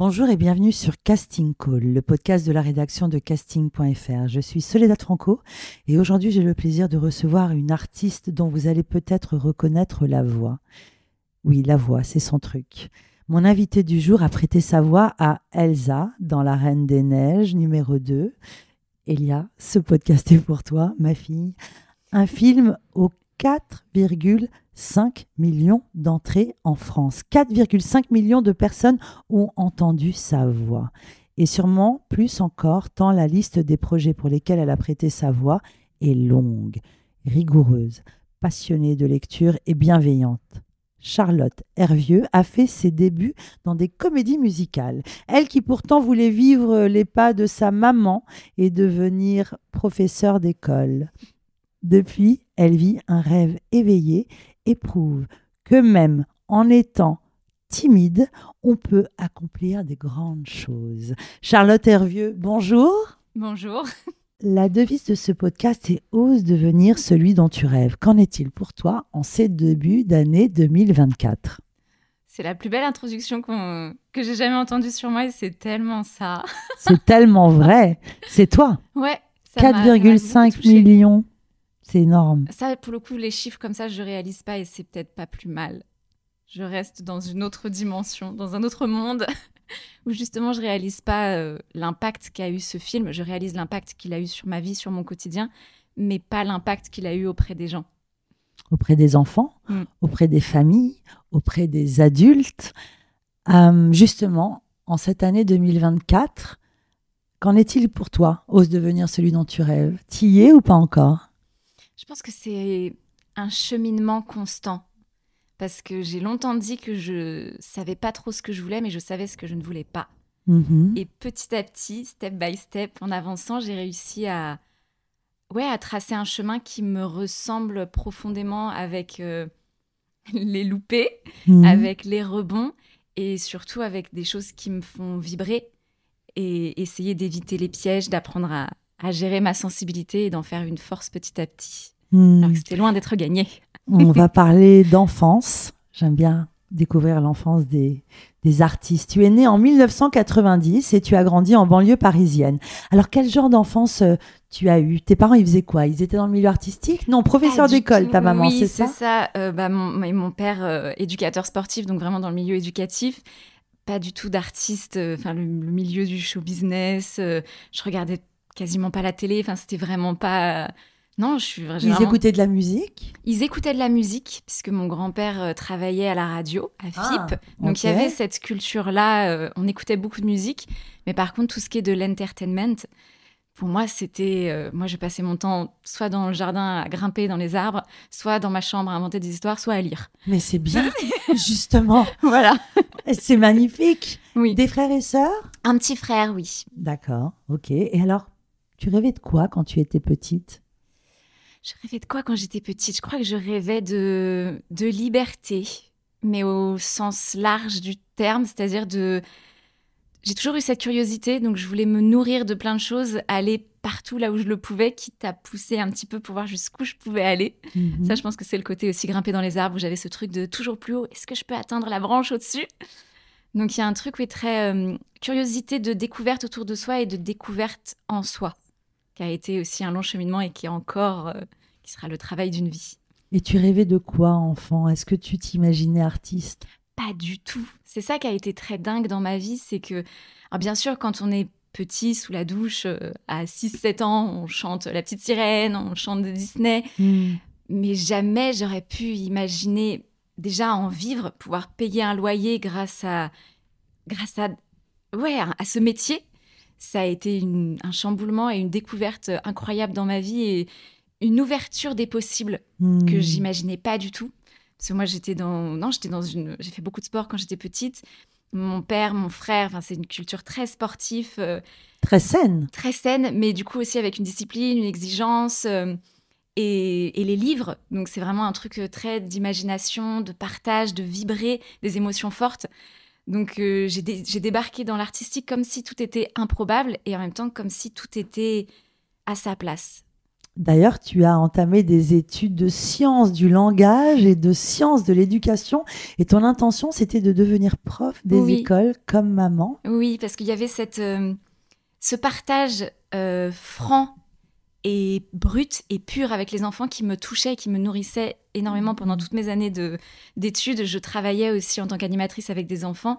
Bonjour et bienvenue sur Casting Call, le podcast de la rédaction de casting.fr. Je suis Soledad Franco et aujourd'hui j'ai le plaisir de recevoir une artiste dont vous allez peut-être reconnaître la voix. Oui, la voix, c'est son truc. Mon invité du jour a prêté sa voix à Elsa dans La Reine des Neiges numéro 2. Elia, ce podcast est pour toi, ma fille. Un film aux 4,5 millions d'entrées en France. 4,5 millions de personnes ont entendu sa voix. Et sûrement plus encore, tant la liste des projets pour lesquels elle a prêté sa voix est longue, rigoureuse, passionnée de lecture et bienveillante. Charlotte Hervieux a fait ses débuts dans des comédies musicales. Elle qui pourtant voulait vivre les pas de sa maman et devenir professeure d'école. Depuis, elle vit un rêve éveillé et prouve que même en étant timide, on peut accomplir des grandes choses. Charlotte Hervieux, bonjour. Bonjour. La devise de ce podcast est Ose devenir celui dont tu rêves. Qu'en est-il pour toi en ces débuts d'année 2024 C'est la plus belle introduction que j'ai jamais entendue sur moi et c'est tellement ça. c'est tellement vrai. C'est toi. Ouais. 4,5 millions. C'est énorme. Ça, pour le coup, les chiffres comme ça, je réalise pas et c'est peut-être pas plus mal. Je reste dans une autre dimension, dans un autre monde où justement je réalise pas euh, l'impact qu'a eu ce film. Je réalise l'impact qu'il a eu sur ma vie, sur mon quotidien, mais pas l'impact qu'il a eu auprès des gens. Auprès des enfants, mm. auprès des familles, auprès des adultes. Euh, justement, en cette année 2024, qu'en est-il pour toi? Ose devenir celui dont tu rêves T'y es ou pas encore? Je pense que c'est un cheminement constant. Parce que j'ai longtemps dit que je savais pas trop ce que je voulais, mais je savais ce que je ne voulais pas. Mm-hmm. Et petit à petit, step by step, en avançant, j'ai réussi à, ouais, à tracer un chemin qui me ressemble profondément avec euh, les loupés, mm-hmm. avec les rebonds et surtout avec des choses qui me font vibrer et essayer d'éviter les pièges, d'apprendre à, à gérer ma sensibilité et d'en faire une force petit à petit. Hmm. Alors que c'était loin d'être gagné. On va parler d'enfance. J'aime bien découvrir l'enfance des, des artistes. Tu es né en 1990 et tu as grandi en banlieue parisienne. Alors, quel genre d'enfance euh, tu as eu? Tes parents, ils faisaient quoi? Ils étaient dans le milieu artistique? Non, professeur d'école, ta maman, c'est ça Oui, c'est ça? Euh, bah, mon, mon, père, euh, éducateur sportif, donc vraiment dans le milieu éducatif. Pas du tout d'artiste, enfin le, le, milieu du show business. je regardais quasiment pas la télé. Enfin, c'était vraiment pas. Non, je suis vraiment... Ils écoutaient de la musique? Ils écoutaient de la musique, puisque mon grand-père euh, travaillait à la radio, à ah, FIP. donc il y avait cette culture-là, euh, on écoutait beaucoup de musique. Mais par contre, tout ce qui est de l'entertainment, pour moi, c'était. Euh, moi, je passais mon temps soit dans le jardin à grimper dans les arbres, soit dans ma chambre à inventer des histoires, soit à lire. Mais c'est bien, justement. voilà. C'est magnifique. Oui. Des frères et sœurs? Un petit frère, oui. D'accord, ok. Et alors, tu rêvais de quoi quand tu étais petite? Je rêvais de quoi quand j'étais petite? Je crois que je rêvais de, de liberté, mais au sens large du terme, c'est-à-dire de... J'ai toujours eu cette curiosité, donc je voulais me nourrir de plein de choses, aller partout là où je le pouvais, quitte à pousser un petit peu pour voir jusqu'où je pouvais aller. Mhm. Ça, je pense que c'est le côté aussi grimper dans les arbres où j'avais ce truc de toujours plus haut. Est-ce que je peux atteindre la branche au-dessus? Donc il y a un truc, oui, très euh, curiosité de découverte autour de soi et de découverte en soi qui a été aussi un long cheminement et qui est encore, euh, qui sera le travail d'une vie. Et tu rêvais de quoi, enfant? Est-ce que tu t'imaginais artiste? Pas du tout. C'est ça qui a été très dingue dans ma vie, c'est que, bien sûr, quand on est petit sous la douche euh, à 6-7 ans, on chante La Petite Sirène, on chante de Disney, hmm. mais jamais j'aurais pu imaginer déjà en vivre, pouvoir payer un loyer grâce à, grâce à, ouais, à ce métier ça a été un chamboulement et une découverte incroyable dans ma vie et une ouverture des possibles que hmm. j'imaginais pas du tout. Parce que moi, j'étais dans, non, j'étais dans une, j'ai fait beaucoup de sport quand j'étais petite, mon père, mon frère. Enfin, c'est une culture très sportive, euh, Très saine. très saine, mais du coup aussi avec une discipline, une exigence. euh, et, et les livres, donc c'est vraiment un truc euh, très d'imagination, de partage, de vibrer, des émotions fortes. Donc euh, j'ai dé- j'ai débarqué dans l'artistique comme si tout était improbable et en même temps comme si tout était à sa place. D'ailleurs, tu as entamé des études de sciences du langage et de sciences de l'éducation. Et ton intention, c'était de devenir prof des Oui. écoles comme maman. Oui, parce qu'il y avait cette, euh, ce partage euh, franc et brut et pur avec les enfants qui me touchait et qui me nourrissait énormément pendant toutes mes années de- d'études. Je travaillais aussi en tant qu'animatrice avec des enfants.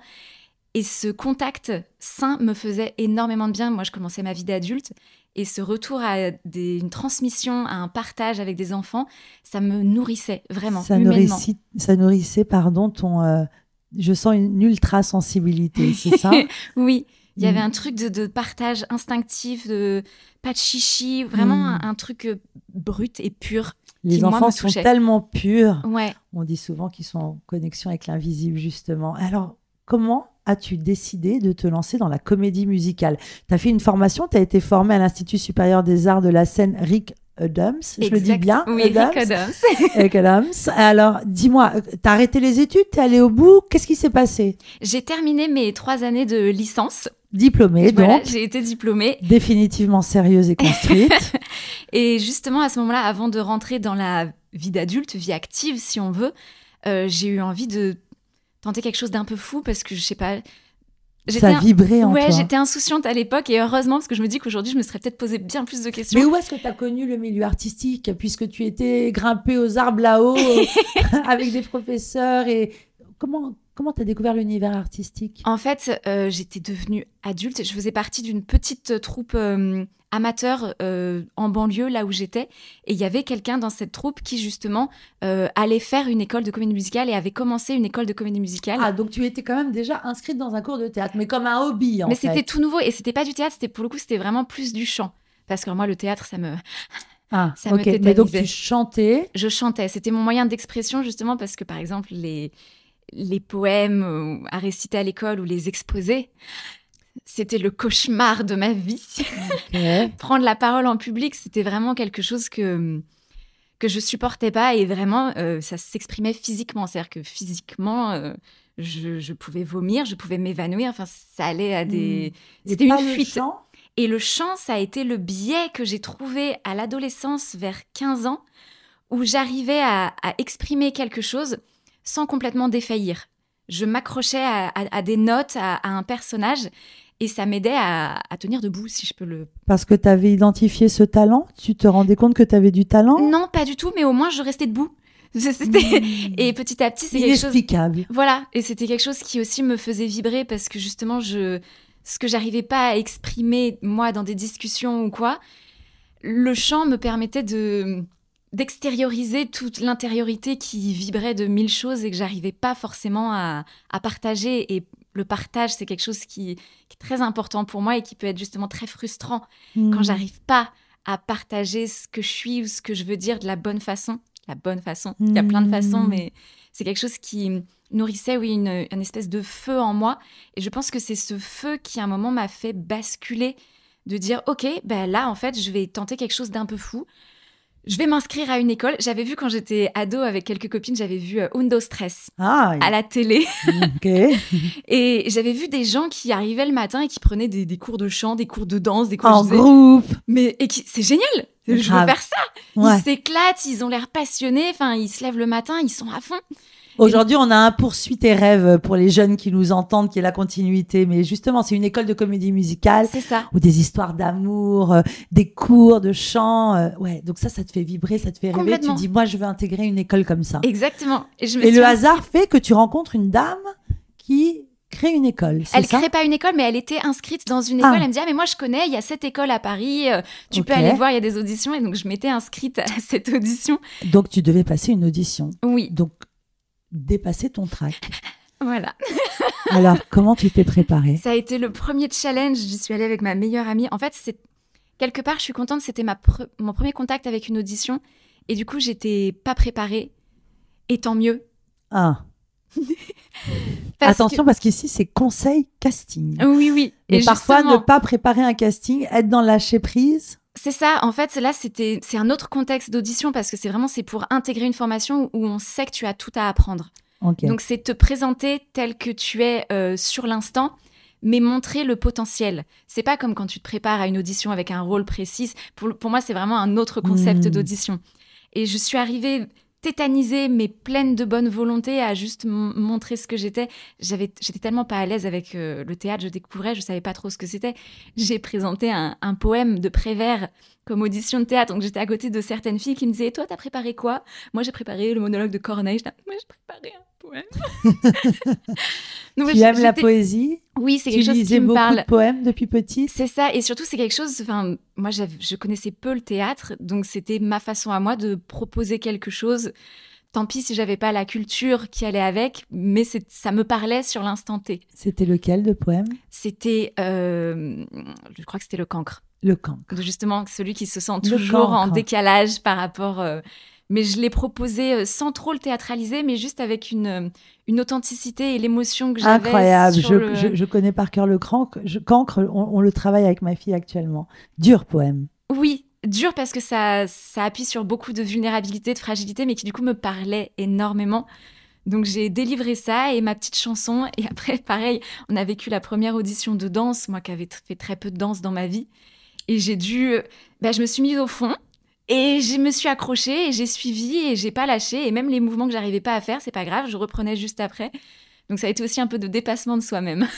Et ce contact sain me faisait énormément de bien. Moi, je commençais ma vie d'adulte. Et ce retour à des- une transmission, à un partage avec des enfants, ça me nourrissait vraiment, Ça humainement. nourrissait, ça nourrissait, pardon, ton. euh, je sens une ultra sensibilité, c'est ça? Oui, il y avait Mm. un truc de, de partage instinctif, de pas de chichi, vraiment Mm. un, un truc euh, brut et pur. Les moi, enfants sont tellement purs. Ouais. On dit souvent qu'ils sont en connexion avec l'invisible, justement. Alors, comment as-tu décidé de te lancer dans la comédie musicale? Tu as fait une formation, tu as été formé à l'Institut supérieur des arts de la scène Rick Adams. Je le dis bien Oui, Adams Rick Adams. Rick Adams. Alors, dis-moi, tu as arrêté les études? Tu es allé au bout? Qu'est-ce qui s'est passé? J'ai terminé mes trois années de licence. Diplômée, Voilà, donc. j'ai été diplômée. Définitivement sérieuse et construite. Et justement, à ce moment-là, avant de rentrer dans la vie d'adulte, vie active, si on veut, euh, j'ai eu envie de tenter quelque chose d'un peu fou parce que je sais pas. Ça vibrait en Ouais, j'étais insouciante à l'époque et heureusement parce que je me dis qu'aujourd'hui, je me serais peut-être posé bien plus de questions. Mais où est-ce que tu as connu le milieu artistique Puisque tu étais grimpé aux arbres là-haut avec des professeurs et comment comment tu as découvert l'univers artistique? En fait, euh, j'étais devenue adulte. Je faisais partie d'une petite troupe euh, amateur euh, en banlieue, là où j'étais. Et il y avait quelqu'un dans cette troupe qui, justement, allait faire une école de comédie musicale et avait commencé une école de comédie musicale. Ah donc tu étais quand même déjà inscrite dans un cours de théâtre, mais comme un hobby en Mais c'était tout nouveau et c'était pas du théâtre, c'était pour le coup, c'était vraiment plus du chant. Parce que moi, le théâtre, ça me. Ah, ça me ok. Mais donc tu chantais. Je chantais. C'était mon moyen d'expression, justement, parce que, par exemple, les, les poèmes euh, à réciter à l'école ou les exposés, c'était le cauchemar de ma vie. Prendre la parole en public, c'était vraiment quelque chose que que je supportais pas et vraiment euh, ça s'exprimait physiquement, c'est-à-dire que physiquement euh, je, je pouvais vomir, je pouvais m'évanouir, enfin ça allait à des Et c'était une le fuite. chant Et le chant, ça a été le biais que j'ai trouvé à l'adolescence vers 15 ans où j'arrivais à, à exprimer quelque chose sans complètement défaillir. Je m'accrochais à, à- à des notes, à, à un personnage et ça m'aidait à, à tenir debout, si je peux le Parce que tu avais identifié ce talent? Tu te rendais compte que tu avais du talent? Non, pas du tout, mais au moins je restais debout. Mmh. et petit à petit, c'est quelque chose. Inexplicable. Voilà, et c'était quelque chose qui aussi me faisait vibrer parce que justement, je ce que j'arrivais pas à exprimer moi dans des discussions ou quoi, le chant me permettait de d'extérioriser toute l'intériorité qui vibrait de mille choses et que j'arrivais pas forcément à, à partager et le partage c'est quelque chose qui, qui est très important pour moi et qui peut être justement très frustrant quand Hmm. j'arrive pas à partager ce que je suis ou ce que je veux dire de la bonne façon. La bonne façon. Il y a plein de façons, Mm. mais c'est quelque chose qui nourrissait, oui, une, une espèce de feu en moi. Et je pense que c'est ce feu qui, à un moment, m'a fait basculer de dire, OK, ben là, en fait, je vais tenter quelque chose d'un peu fou. Je vais m'inscrire à une école. J'avais vu quand j'étais ado avec quelques copines, j'avais vu euh, Undo Stress Ah, à la télé. Et j'avais vu des gens qui arrivaient le matin et qui prenaient des, des cours de chant, des cours de danse, des cours En disais, groupe. mais et qui c'est génial. Je veux faire ça. Ouais. Ils s'éclatent, ils ont l'air passionnés. Enfin, ils se lèvent le matin, ils sont à fond. Aujourd'hui, on a un poursuit tes rêves pour les jeunes qui nous entendent, qui est la continuité. Mais justement, c'est une école de comédie musicale C'est ça. ou des histoires d'amour, euh, des cours de chant. euh, ouais, donc ça, ça te fait vibrer, ça te fait rêver. Tu dis, moi, je veux intégrer une école comme ça. Exactement. Et, je me Et suis le hasard fait que tu rencontres une dame qui crée une école. Elle ça? crée pas une école, mais elle était inscrite dans une école. Ah. Elle me dit ah mais moi je connais, il y a cette école à Paris, euh, tu peux aller voir, il y a des auditions. Et donc je m'étais inscrite à cette audition. Donc, tu devais passer une audition. Oui, Donc, dépasser ton track. voilà. Alors, comment tu t'es préparée? Ça a été le premier challenge. J'y suis allée avec ma meilleure amie. En fait, c'est quelque part, je suis contente. C'était ma pre- mon premier contact avec une audition. Et du coup, j'étais pas préparée. Et tant mieux. Ah, Attention, parce qu'ici, c'est conseil casting. Oui, oui. Et, parfois, ne pas préparer un casting, être dans lâcher prise. C'est ça. En fait, là, c'était, c'est un autre contexte d'audition parce que c'est vraiment, c'est pour intégrer une formation où on sait que tu as tout à apprendre. Donc, c'est te présenter tel que tu es euh, sur l'instant mais montrer le potentiel. C'est pas comme quand tu te prépares à une audition avec un rôle précis. Pour, pour moi, c'est vraiment un autre concept hmm. d'audition. Et je suis arrivée tétanisée mais pleine de bonne volonté à juste montrer ce que j'étais. J'avais, j'étais tellement pas à l'aise avec euh, le théâtre, je découvrais, je savais pas trop ce que c'était. J'ai présenté un, un, poème de Prévert comme audition de théâtre, donc j'étais à côté de certaines filles qui me disaient "Toi, t'as préparé quoi? Moi, j'ai préparé le monologue de Corneille. Moi, j'ai préparé un poème. donc, tu aimes la poésie? Oui, c'est quelque chose qui me parle. Tu de poèmes depuis petite? C'est ça, et surtout c'est quelque chose. Enfin, moi, je connaissais peu le théâtre, donc c'était ma façon à moi de proposer quelque chose. Tant pis si j'avais pas la culture qui allait avec, mais ça me parlait sur l'instant T. C'était lequel de poème C'était, euh, je crois que c'était le cancre. Le cancre. Justement, celui qui se sent toujours en décalage par rapport. Euh, mais je l'ai proposé euh, sans trop le théâtraliser, mais juste avec une, euh, une authenticité et l'émotion que j'avais. Incroyable, je, je, connais par cœur le cancre, cancre on, le travaille avec ma fille actuellement. Dur poème. Oui, dur parce que ça, ça appuie sur beaucoup de vulnérabilité, de fragilité, mais qui du coup me parlait énormément. Donc j'ai délivré ça et ma petite chanson. Et après, pareil, on a vécu la première audition de danse, moi qui avais fait très peu de danse dans ma vie. Et j'ai dû... Bah, je me suis mise au fond et je me suis accrochée et j'ai suivi et j'ai pas lâché. Et même les mouvements que j'arrivais pas à faire, c'est pas grave, je reprenais juste après. Donc ça a été aussi un peu de dépassement de soi-même.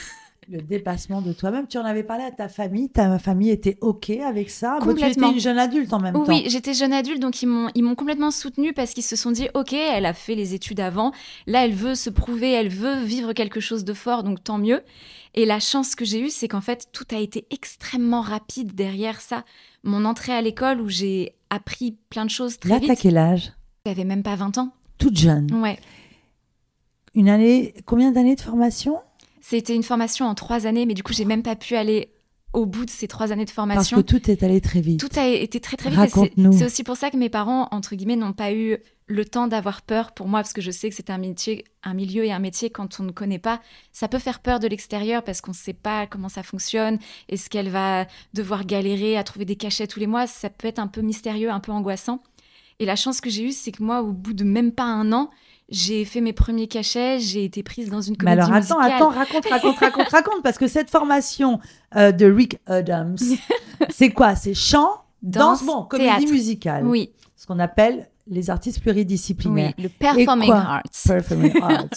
Le dépassement de toi-même. Tu en avais parlé à ta famille. Ta famille était OK avec ça? Complètement. tu étais une jeune adulte en même temps. Oui, j'étais jeune adulte, donc ils m'ont, ils m'ont complètement soutenue parce qu'ils se sont dit OK, elle a fait les études avant. Là, elle veut se prouver, elle veut vivre quelque chose de fort, donc tant mieux. Et la chance que j'ai eue, c'est qu'en fait, tout a été extrêmement rapide derrière ça. Mon entrée à l'école où j'ai appris plein de choses très vite. Là, quel âge? J'avais même pas 20 ans. Toute jeune? Ouais. Une année, combien d'années de formation? C'était une formation en trois années, mais du coup, j'ai même pas pu aller au bout de ces trois années de formation. Parce que tout est allé très vite. Tout a été très très vite. C'est aussi pour ça que mes parents, entre guillemets, n'ont pas eu le temps d'avoir peur pour moi, parce que je sais que c'est un métier, un milieu et un métier quand on ne connaît pas. Ça peut faire peur de l'extérieur parce qu'on ne sait pas comment ça fonctionne. Est-ce qu'elle va devoir galérer à trouver des cachets tous les mois Ça peut être un peu mystérieux, un peu angoissant. Et la chance que j'ai eue, c'est que moi, au bout de même pas un an, j'ai fait mes premiers cachets, j'ai été prise dans une comédie Mais alors attends, attends, raconte, raconte, raconte, raconte, parce que cette formation euh, de Rick Adams, c'est quoi? C'est chant, danse, bon, comédie musicale. Oui. Ce qu'on appelle les artistes pluridisciplinaires. Oui, le performing arts. Performing arts.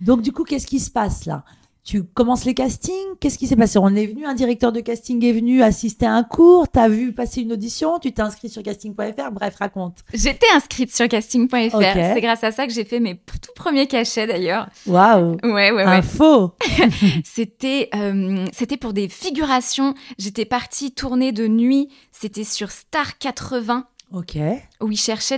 Donc du coup, qu'est-ce qui se passe là? Tu commences les castings? Qu'est-ce qui s'est passé? On est venu, un directeur de casting est venu assister à un cours, tu as vu passer une audition, tu t'es inscrit sur casting.fr, bref, raconte. J'étais inscrite sur casting.fr, c'est grâce à ça que j'ai fait mes tout premiers cachets d'ailleurs. Waouh Ouais, ouais, ouais. Info C'était euh, c'était pour des figurations, j'étais partie tourner de nuit, c'était sur Star 80 Ok. Où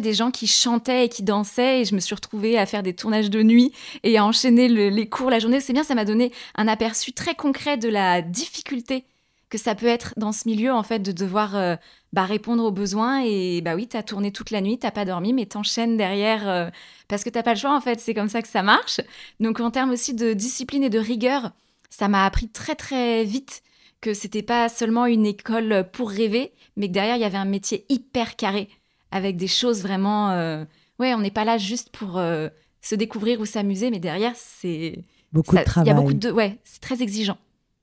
des gens qui chantaient et qui dansaient. Et je me suis retrouvée à faire des tournages de nuit et à enchaîner les cours la journée. C'est bien, ça m'a donné un aperçu très concret de la difficulté que ça peut être dans ce milieu, en fait, de devoir euh, bah, répondre aux besoins. Et bah oui, t'as tourné toute la nuit, t'as pas dormi, mais t'enchaînes derrière euh, parce que t'as pas le choix, en fait. C'est comme ça que ça marche. Donc, en termes aussi de discipline et de rigueur, ça m'a appris très, très vite que c'était pas seulement une école pour rêver, mais que derrière il y avait un métier hyper carré avec des choses vraiment. Euh, ouais, on n'est pas là juste pour euh, se découvrir ou s'amuser, mais derrière c'est beaucoup de travail. Il y a beaucoup de ouais, c'est très exigeant.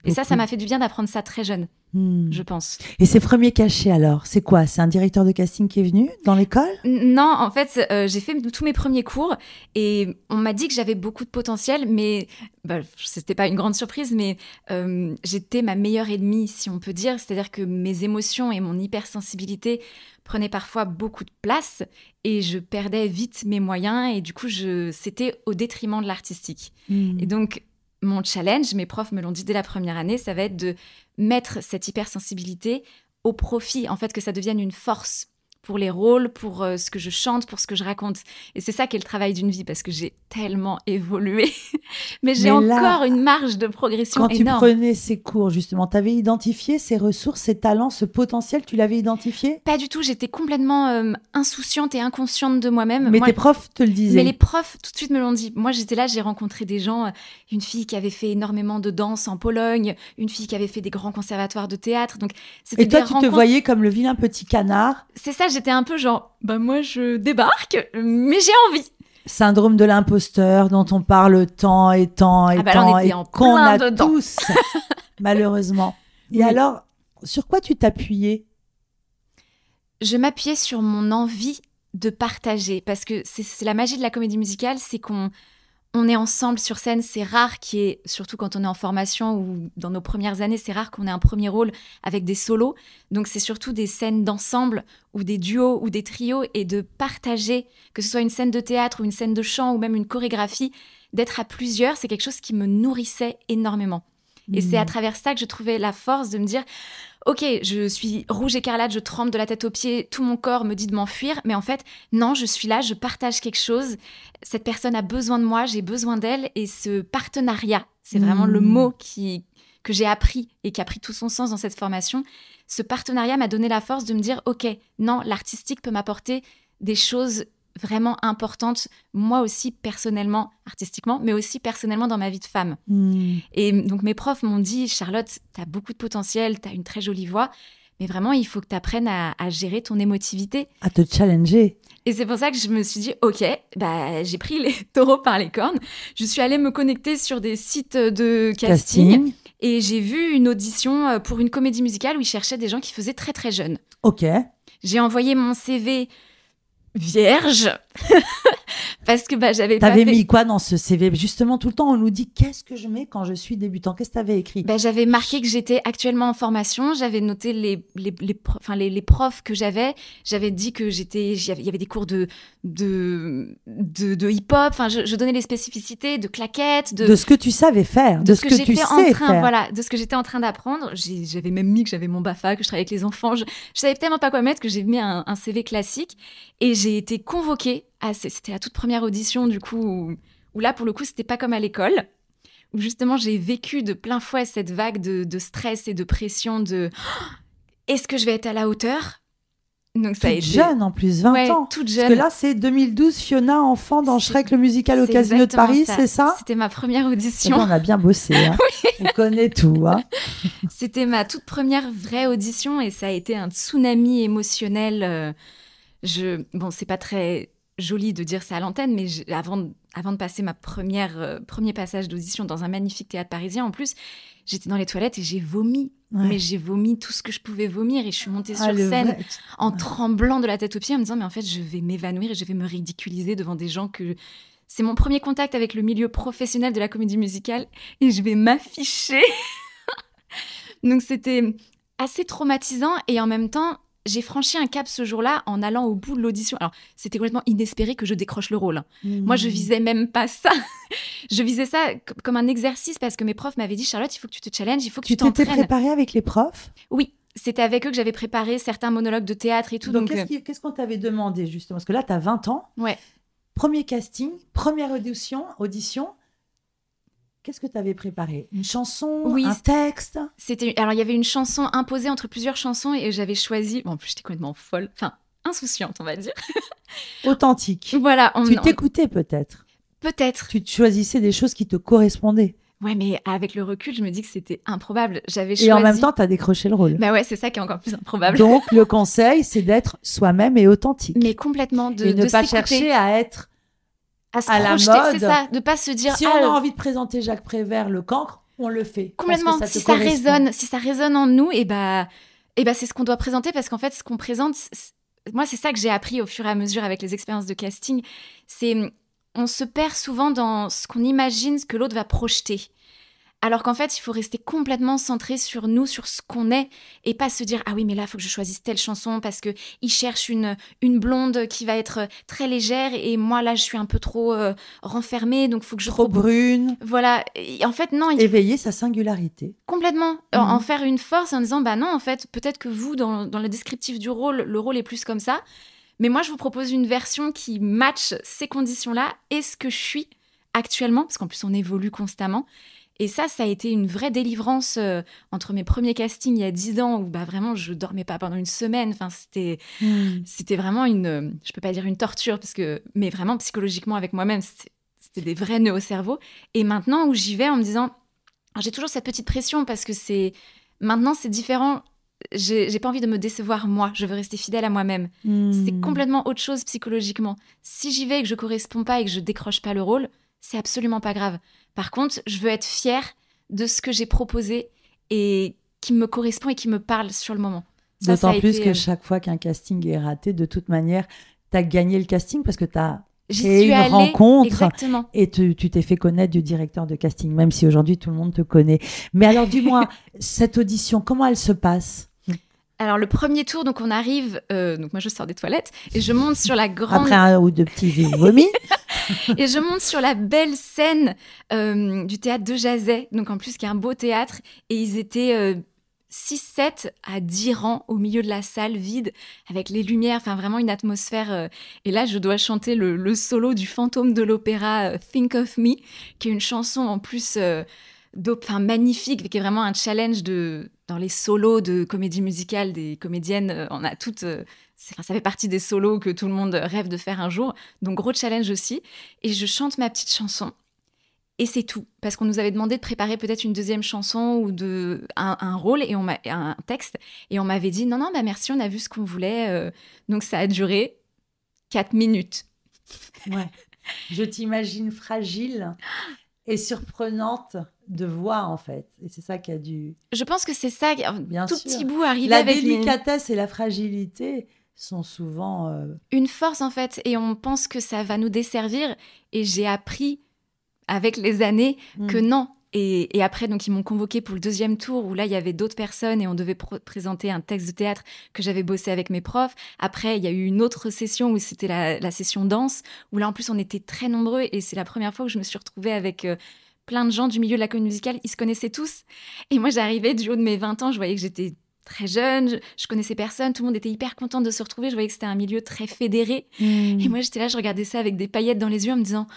Et ça, ça m'a fait du bien d'apprendre ça très jeune, hmm. je pense. Et ces premiers cachets alors, c'est quoi? C'est un directeur de casting qui est venu dans l'école? Non, en fait, euh, j'ai fait tous mes premiers cours et on m'a dit que j'avais beaucoup de potentiel, mais bah, c'était pas une grande surprise, mais euh, j'étais ma meilleure ennemie, si on peut dire. C'est-à-dire que mes émotions et mon hypersensibilité prenaient parfois beaucoup de place et je perdais vite mes moyens et du coup, c'était au détriment de l'artistique. Hmm. Et donc, mon challenge, mes profs me l'ont dit dès la première année, ça va être de mettre cette hypersensibilité au profit, en fait, que ça devienne une force pour les rôles, pour euh, ce que je chante, pour ce que je raconte. Et c'est ça qui est le travail d'une vie, parce que j'ai tellement évolué. Mais j'ai encore une marge de progression quand énorme. Quand tu prenais ces cours, justement, tu avais identifié ces ressources, ces talents, ce potentiel, tu l'avais identifié? Pas du tout, j'étais complètement euh, insouciante et inconsciente de moi-même. Mais tes profs te le disaient Mais les profs, tout de suite, me l'ont dit. Moi, j'étais là, j'ai rencontré des gens, euh, une fille qui avait fait énormément de danse en Pologne, une fille qui avait fait des grands conservatoires de théâtre. Donc, et toi, tu te voyais comme le vilain petit canard C'est ça, j'étais un peu genre, bah moi je débarque, mais j'ai envie. Syndrome de l'imposteur dont on parle tant et tant et ah bah tant et qu'on a dedans. tous, malheureusement. Et alors, sur quoi tu t'appuyais? Je m'appuyais sur mon envie de partager parce que c'est la magie de la comédie musicale, c'est qu'on on est ensemble sur scène, c'est rare qui est, surtout quand on est en formation ou dans nos premières années, c'est rare qu'on ait un premier rôle avec des solos. Donc c'est surtout des scènes d'ensemble ou des duos ou des trios et de partager, que ce soit une scène de théâtre ou une scène de chant ou même une chorégraphie, d'être à plusieurs, c'est quelque chose qui me nourrissait énormément. Et c'est à mmh. travers ça que je trouvais la force de me dire, ok, je suis rouge écarlate, je tremble de la tête aux pieds, tout mon corps me dit de m'enfuir, mais en fait, non, je suis là, je partage quelque chose. Cette personne a besoin de moi, j'ai besoin d'elle, et ce partenariat, c'est vraiment le mmh. mot qui, que j'ai appris et qui a pris tout son sens dans cette formation. Ce partenariat m'a donné la force de me dire, ok, non, l'artistique peut m'apporter des choses vraiment importante, moi aussi personnellement, artistiquement, mais aussi personnellement dans ma vie de femme. Hmm. Et donc mes profs m'ont dit, Charlotte, tu as beaucoup de potentiel, tu as une très jolie voix, mais vraiment, il faut que tu apprennes à, gérer ton émotivité. À te challenger. Et c'est pour ça que je me suis dit, ok, bah, j'ai pris les taureaux par les cornes. Je suis allée me connecter sur des sites de casting. Et j'ai vu une audition euh, pour une comédie musicale où ils cherchaient des gens qui faisaient très très jeunes. Ok. J'ai envoyé mon CV vierge. Parce que bah, j'avais T'avais mis quoi dans ce CV Justement, tout le temps, on nous dit qu'est-ce que je mets quand je suis débutant Qu'est-ce que tu avais écrit? Bah, J'avais marqué que j'étais actuellement en formation. J'avais noté les, les, les, enfin, les, les profs que j'avais. J'avais dit que j'étais, il y avait des cours de, de, de, hip-hop. Enfin, je, donnais les spécificités de claquettes. De, de ce que tu savais faire. De, ce que, tu sais en train, faire. Voilà, de ce que j'étais en train d'apprendre. J'avais même mis que j'avais mon BAFA, que je travaillais avec les enfants. Je, je savais tellement pas quoi mettre que j'ai mis un, un CV classique. Et j'ai été convoquée ah, c'était la toute première audition, du coup, où, là, pour le coup, c'était pas comme à l'école, où justement, j'ai vécu de plein fouet cette vague de, stress et de pression de est-ce que je vais être à la hauteur? Donc ça toute jeune en plus, 20 ans. Toute jeune. Parce que là, c'est 2012, Fiona, enfant dans Shrek le musical au Casino de Paris, c'est ça? C'était ma première audition. on a bien bossé. Hein. On connaît tout. Hein. C'était ma toute première vraie audition et ça a été un tsunami émotionnel. Euh, je... Bon, c'est pas très joli de dire ça à l'antenne, mais avant, avant de passer ma première euh, premier passage d'audition dans un magnifique théâtre parisien, en plus, j'étais dans les toilettes et j'ai vomi. Mais j'ai vomi tout ce que je pouvais vomir et je suis montée ah, sur scène en tremblant de la tête aux pieds en me disant mais en fait je vais m'évanouir et je vais me ridiculiser devant des gens que c'est mon premier contact avec le milieu professionnel de la comédie musicale et je vais m'afficher. Donc c'était assez traumatisant et en même temps j'ai franchi un cap ce jour-là en allant au bout de l'audition. Alors, c'était complètement inespéré que je décroche le rôle. Moi, je mmh. visais même pas ça. je visais ça comme un exercice parce que mes profs m'avaient dit Charlotte, il faut que tu te challenges, il faut que tu t'entraînes. Tu t'étais préparée avec les profs? Oui. C'était avec eux que j'avais préparé certains monologues de théâtre et tout. Donc, euh, qu'est-ce qu'on t'avait demandé justement? Parce que là, tu as 20 ans. Ouais. Premier casting, première audition, audition. Qu'est-ce que tu avais préparé? Une chanson? Oui, Un texte? C'était alors il y avait une chanson imposée entre plusieurs chansons et j'avais choisi. Bon, en plus j'étais complètement folle, enfin insouciante on va dire. Authentique. Voilà. On, tu t'écoutais peut-être? Peut-être. Tu choisissais des choses qui te correspondaient. Ouais, mais avec le recul, je me dis que c'était improbable. J'avais choisi. Et en même temps, tu as décroché le rôle. Bah ouais, c'est ça qui est encore plus improbable. Donc, le conseil, c'est d'être soi-même et authentique. Mais complètement de et ne pas chercher à être à, la mode. C'est ça, de pas se dire. Si on a envie de présenter Jacques Prévert, le cancre, on le fait. Complètement. si ça résonne, si ça résonne en nous, et eh bah, et eh bah c'est ce qu'on doit présenter parce qu'en fait, ce qu'on présente, moi, c'est ça que j'ai appris au fur et à mesure avec les expériences de casting. C'est on se perd souvent dans ce qu'on imagine ce que l'autre va projeter. Alors qu'en fait, il faut rester complètement centré sur nous, sur ce qu'on est, et pas se dire ah oui mais là il faut que je choisisse telle chanson parce que il cherche une une blonde qui va être très légère et moi là je suis un peu trop euh, renfermée donc faut que je trop brune. Voilà. en fait non. Il... Éveiller sa singularité. Complètement. En mhm. faire une force en disant bah non en fait peut-être que vous dans dans le descriptif du rôle le rôle est plus comme ça, mais moi je vous propose une version qui matche ces conditions là et ce que je suis actuellement parce qu'en plus on évolue constamment et ça, ça a été une vraie délivrance euh, entre mes premiers castings il y a dix ans où bah, vraiment je dormais pas pendant une semaine. Enfin, c'était, hmm. c'était vraiment une, je peux pas dire une torture parce que, mais vraiment psychologiquement avec moi-même, c'était des vrais nœuds au cerveau. Et maintenant où j'y vais en me disant, j'ai toujours cette petite pression parce que c'est, maintenant c'est différent. J'ai pas envie de me décevoir moi, je veux rester fidèle à moi-même. Hmm. C'est complètement autre chose psychologiquement. Si j'y vais et que je corresponds pas et que je décroche pas le rôle, c'est absolument pas grave. Par contre, je veux être fière de ce que j'ai proposé et qui me correspond et qui me parle sur le moment. D'autant plus que euh, chaque fois qu'un casting est raté, de toute manière, tu as gagné le casting parce que tu as fait une rencontre et tu t'es fait connaître du directeur de casting, même si aujourd'hui tout le monde te connaît. Mais alors dis-moi, cette audition, comment elle se passe? Alors le premier tour, donc on arrive, euh, donc moi je sors des toilettes et je monte sur la grande. Après un ou deux petits vomis. et je monte sur la belle scène euh, du théâtre de Jazet, donc en plus qui est un beau théâtre, et ils étaient 6-7 euh, à 10 rangs au milieu de la salle vide, avec les lumières, enfin vraiment une atmosphère. et là, je dois chanter le, le solo du fantôme de l'opéra Think of Me, qui est une chanson en plus magnifique, qui est vraiment un challenge de dans les solos de comédie musicale des comédiennes. Euh, on a toutes, euh, ça fait partie des solos que tout le monde rêve de faire un jour. Donc gros challenge aussi. Et je chante ma petite chanson. Et c'est tout, parce qu'on nous avait demandé de préparer peut-être une deuxième chanson ou de un, rôle et un texte et on m'avait dit non non bah merci on a vu ce qu'on voulait euh. donc ça a duré quatre minutes. Ouais. Je t'imagine fragile et surprenante de voix en fait. Et c'est ça qui a dû. Je pense que c'est ça, Bien tout petit bout arrivé la avec. La délicatesse et la fragilité sont souvent. Euh, Une force en fait, et on pense que ça va nous desservir. Et j'ai appris avec les années hmm. que non. Et, après, donc, ils m'ont convoqué pour le deuxième tour où là, il y avait d'autres personnes et on devait présenter un texte de théâtre que j'avais bossé avec mes profs. Après, il y a eu une autre session où c'était la, session danse, où là, en plus, on était très nombreux et c'est la première fois que je me suis retrouvée avec. Euh, plein de gens du milieu de la comédie musicale, ils se connaissaient tous. Et moi, j'arrivais du haut de mes 20 ans, je voyais que j'étais très jeune, je, connaissais personne, tout le monde était hyper content de se retrouver, je voyais que c'était un milieu très fédéré. Hmm. Et moi, j'étais là, je regardais ça avec des paillettes dans les yeux en me disant,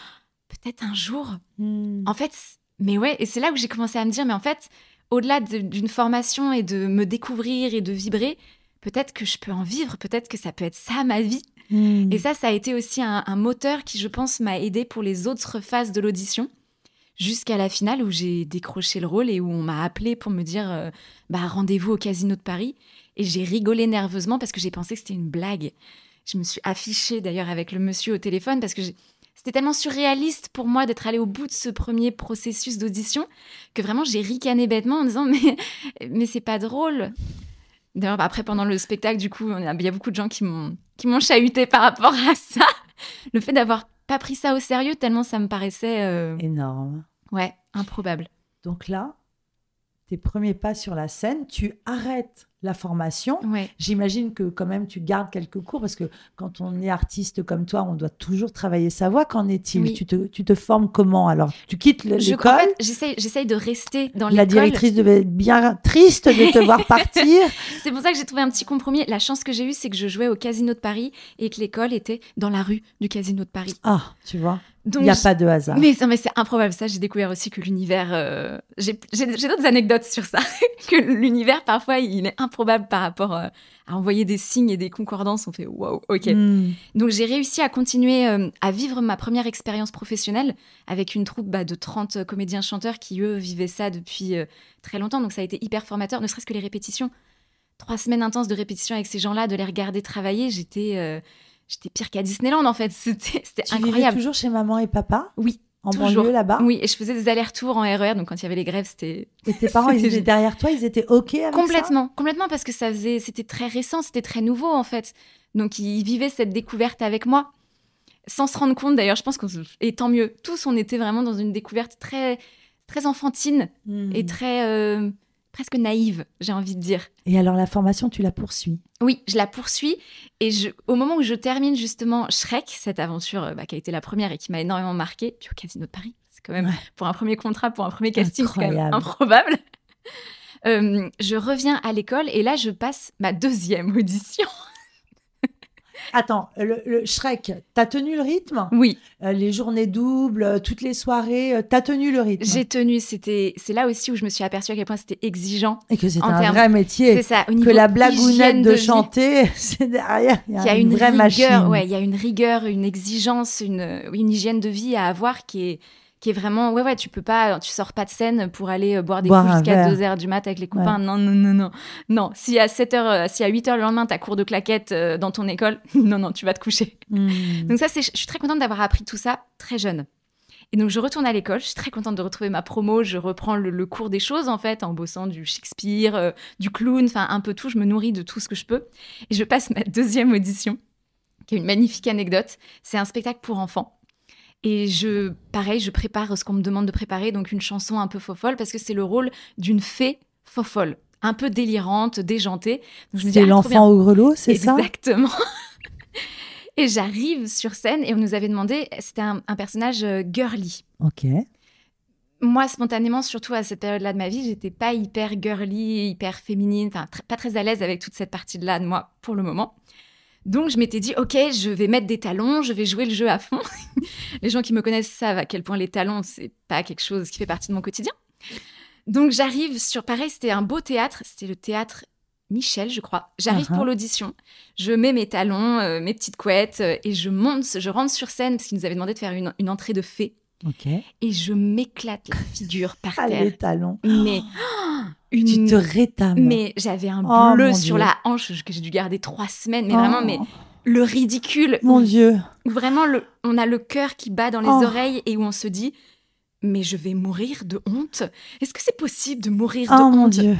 peut-être un jour. Hmm. En fait, mais ouais, et c'est là où j'ai commencé à me dire, mais en fait, au-delà d'une formation et de me découvrir et de vibrer, peut-être que je peux en vivre, peut-être que ça peut être ça ma vie. Hmm. Et ça, ça a été aussi un, un moteur qui, je pense, m'a aidé pour les autres phases de l'audition jusqu'à la finale où j'ai décroché le rôle et où on m'a appelé pour me dire euh, bah rendez-vous au Casino de Paris et j'ai rigolé nerveusement parce que j'ai pensé que c'était une blague. Je me suis affichée d'ailleurs avec le monsieur au téléphone parce que c'était tellement surréaliste pour moi d'être allée au bout de ce premier processus d'audition que vraiment j'ai ricané bêtement en disant mais mais c'est pas drôle. D'ailleurs après pendant le spectacle du coup il y a beaucoup de gens qui m'ont chahuté par rapport à ça. Le fait d'avoir pas pris ça au sérieux tellement ça me paraissait euh, énorme. Ouais, improbable. Donc là, tes premiers pas sur la scène, tu arrêtes la formation. J'imagine que quand même tu gardes quelques cours parce que quand on est artiste comme toi, on doit toujours travailler sa voix. Qu'en est-il? Tu, te, tu te formes comment Alors, tu quittes l'école En fait, j'essaye de rester dans l'école. La directrice devait être bien triste de te voir partir. C'est pour ça que j'ai trouvé un petit compromis. La chance que j'ai eue, c'est que je jouais au Casino de Paris et que l'école était dans la rue du Casino de Paris. Ah, tu vois? Il n'y a pas de hasard. Mais, mais c'est improbable. Ça, j'ai découvert aussi que l'univers. Euh, j'ai d'autres anecdotes sur ça. que l'univers, parfois, il est improbable par rapport euh, à envoyer des signes et des concordances. On fait wow, ok. Hmm. Donc, j'ai réussi à continuer euh, à vivre ma première expérience professionnelle avec une troupe bah, de 30 comédiens-chanteurs qui, eux, vivaient ça depuis très longtemps. Donc, ça a été hyper formateur, ne serait-ce que les répétitions. Trois semaines intenses de répétition avec ces gens-là, de les regarder travailler. J'étais J'étais pire qu'à Disneyland en fait. C'était incroyable. Tu toujours chez maman et papa? Oui. En banlieue là-bas? Oui, et je faisais des allers-retours en RER, donc quand il y avait les grèves, c'était. Et tes parents, ils étaient derrière toi, ils étaient OK avec complètement, ça? Complètement, parce que ça faisait, c'était très récent, c'était très nouveau en fait. Donc ils vivaient cette découverte avec moi, sans se rendre compte d'ailleurs. Je pense qu'on et tant mieux. Tous, on était vraiment dans une découverte très très enfantine Hmm. et très euh, presque naïve, j'ai envie de dire. Et alors la formation, tu la poursuis? Oui, je la poursuis et je, au moment où je termine justement Shrek, cette aventure euh, bah, qui a été la première et qui m'a énormément marqué, puis au Casino de Paris, c'est quand même Ouais. pour un premier contrat, pour un premier casting, c'est quand même Incroyable. improbable. Euh, je reviens à l'école et là je passe ma deuxième audition. Attends, le, le Shrek, t'as tenu le rythme? Oui, Euh, Les journées doubles, euh, toutes les soirées, euh, t'as tenu le rythme? J'ai tenu. C'était, c'est là aussi où je me suis aperçue à quel point c'était exigeant. Et que c'est en un vrai métier. C'est ça. Au Que niveau la hygiène blagounette de vie, chanter, c'est derrière, il y a, y a une, une, vraie rigueur, machine. ouais, il y a une rigueur, une exigence, une, une hygiène de vie à avoir qui est, qui est vraiment, ouais, ouais, tu peux pas, tu sors pas de scène pour aller euh, boire des coups jusqu'à verre. 2 heures du mat avec les copains. Non, non, non, non. Non, si à 7 heures, euh, si à 8 heures le lendemain, t'as cours de claquettes euh, dans ton école, non, non, tu vas te coucher. Hmm. Donc ça, c'est, je suis très contente d'avoir appris tout ça très jeune. Et donc je retourne à l'école, je suis très contente de retrouver ma promo, je reprends le, le cours des choses en fait, en bossant du Shakespeare, euh, du clown, enfin un peu tout, je me nourris de tout ce que je peux. Et je passe ma deuxième audition, qui est une magnifique anecdote. C'est un spectacle pour enfants. Et je, pareil, je prépare ce qu'on me demande de préparer, donc une chanson un peu fofolle, parce que c'est le rôle d'une fée fofolle, un peu délirante, déjantée. C'est ah, l'enfant au grelot, c'est ça? Exactement. et j'arrive sur scène et on nous avait demandé, c'était un, un personnage euh, girly. Ok. Moi, spontanément, surtout à cette période-là de ma vie, j'étais pas hyper girly, hyper féminine, enfin tr- pas très à l'aise avec toute cette partie-là de moi pour le moment. Donc je m'étais dit, ok, je vais mettre des talons, je vais jouer le jeu à fond. les gens qui me connaissent savent à quel point les talons, c'est pas quelque chose qui fait partie de mon quotidien. Donc j'arrive sur, pareil, c'était un beau théâtre, c'était le théâtre Michel, je crois. J'arrive Uh-huh. pour l'audition, je mets mes talons, euh, mes petites couettes, euh, et je monte, je rentre sur scène parce qu'ils nous avaient demandé de faire une, une entrée de fée, Et je m'éclate la figure par Ah, terre. les talons. Mais une Tu te rétames. mais j'avais un Oh, bleu sur Dieu. la hanche que j'ai dû garder trois semaines. Mais Oh, vraiment, mais le ridicule. Mon Dieu. Où vraiment, le, on a le cœur qui bat dans les Oh. oreilles et où on se dit, mais je vais mourir de honte. Est-ce que c'est possible de mourir de Oh mon honte? Dieu.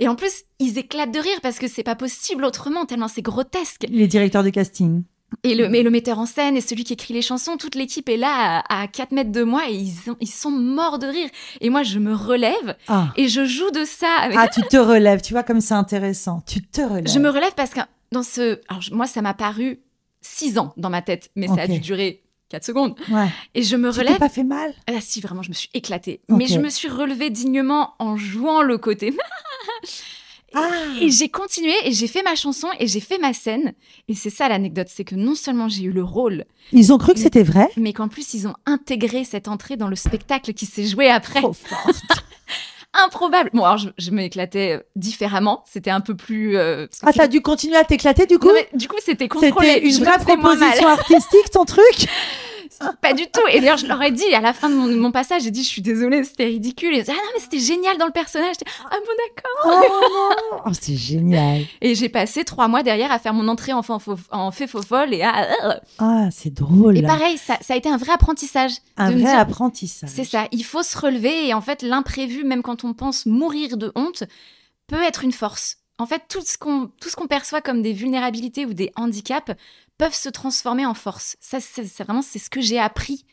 Et en plus, ils éclatent de rire parce que c'est pas possible autrement, tellement c'est grotesque. Les directeurs de casting. Et le, mais le metteur en scène et celui qui écrit les chansons, toute l'équipe est là à, à 4 mètres de moi et ils, sont- ils sont morts de rire. Et moi, je me relève Ah. et je joue de ça avec ah, tu te relèves. Tu vois comme c'est intéressant. Tu te relèves. Je me relève parce que dans ce. Alors, moi, ça m'a paru six ans dans ma tête, mais ça a dû durer 4 secondes. Ouais. Et je me Tu relève. pas fait mal? Ah, si, vraiment, je me suis éclatée. Mais je me suis relevée dignement en jouant le côté. Ah. Et j'ai continué et j'ai fait ma chanson et j'ai fait ma scène. Et c'est ça l'anecdote c'est que non seulement j'ai eu le rôle, Ils ont cru que c'était vrai? mais qu'en plus, ils ont intégré cette entrée dans le spectacle qui s'est joué après. Trop forte. Improbable. Bon, alors, je, je m'éclatais euh, différemment. C'était un peu plus. euh, Ah, t'as dû continuer à t'éclater du coup? Non, mais du coup, c'était contrôlé. C'était une vraie proposition artistique, ton truc? Pas du tout. Et d'ailleurs, je leur ai dit à la fin de mon, mon passage, j'ai dit, je suis désolée, c'était ridicule. Et ils ont dit, ah non, mais c'était génial dans le personnage. Ah bon, d'accord. Oh Oh, c'est génial. Et j'ai passé trois mois derrière à faire mon entrée en, en faux folle et à. Ah, c'est drôle. Et pareil, ça, ça a été un vrai apprentissage. Un vrai dire, apprentissage. C'est ça, il faut se relever et en fait, l'imprévu, même quand on pense mourir de honte, peut être une force. En fait, tout ce qu'on tout ce qu'on perçoit comme des vulnérabilités ou des handicaps peuvent se transformer en force. Ça, c'est vraiment c'est ce que j'ai appris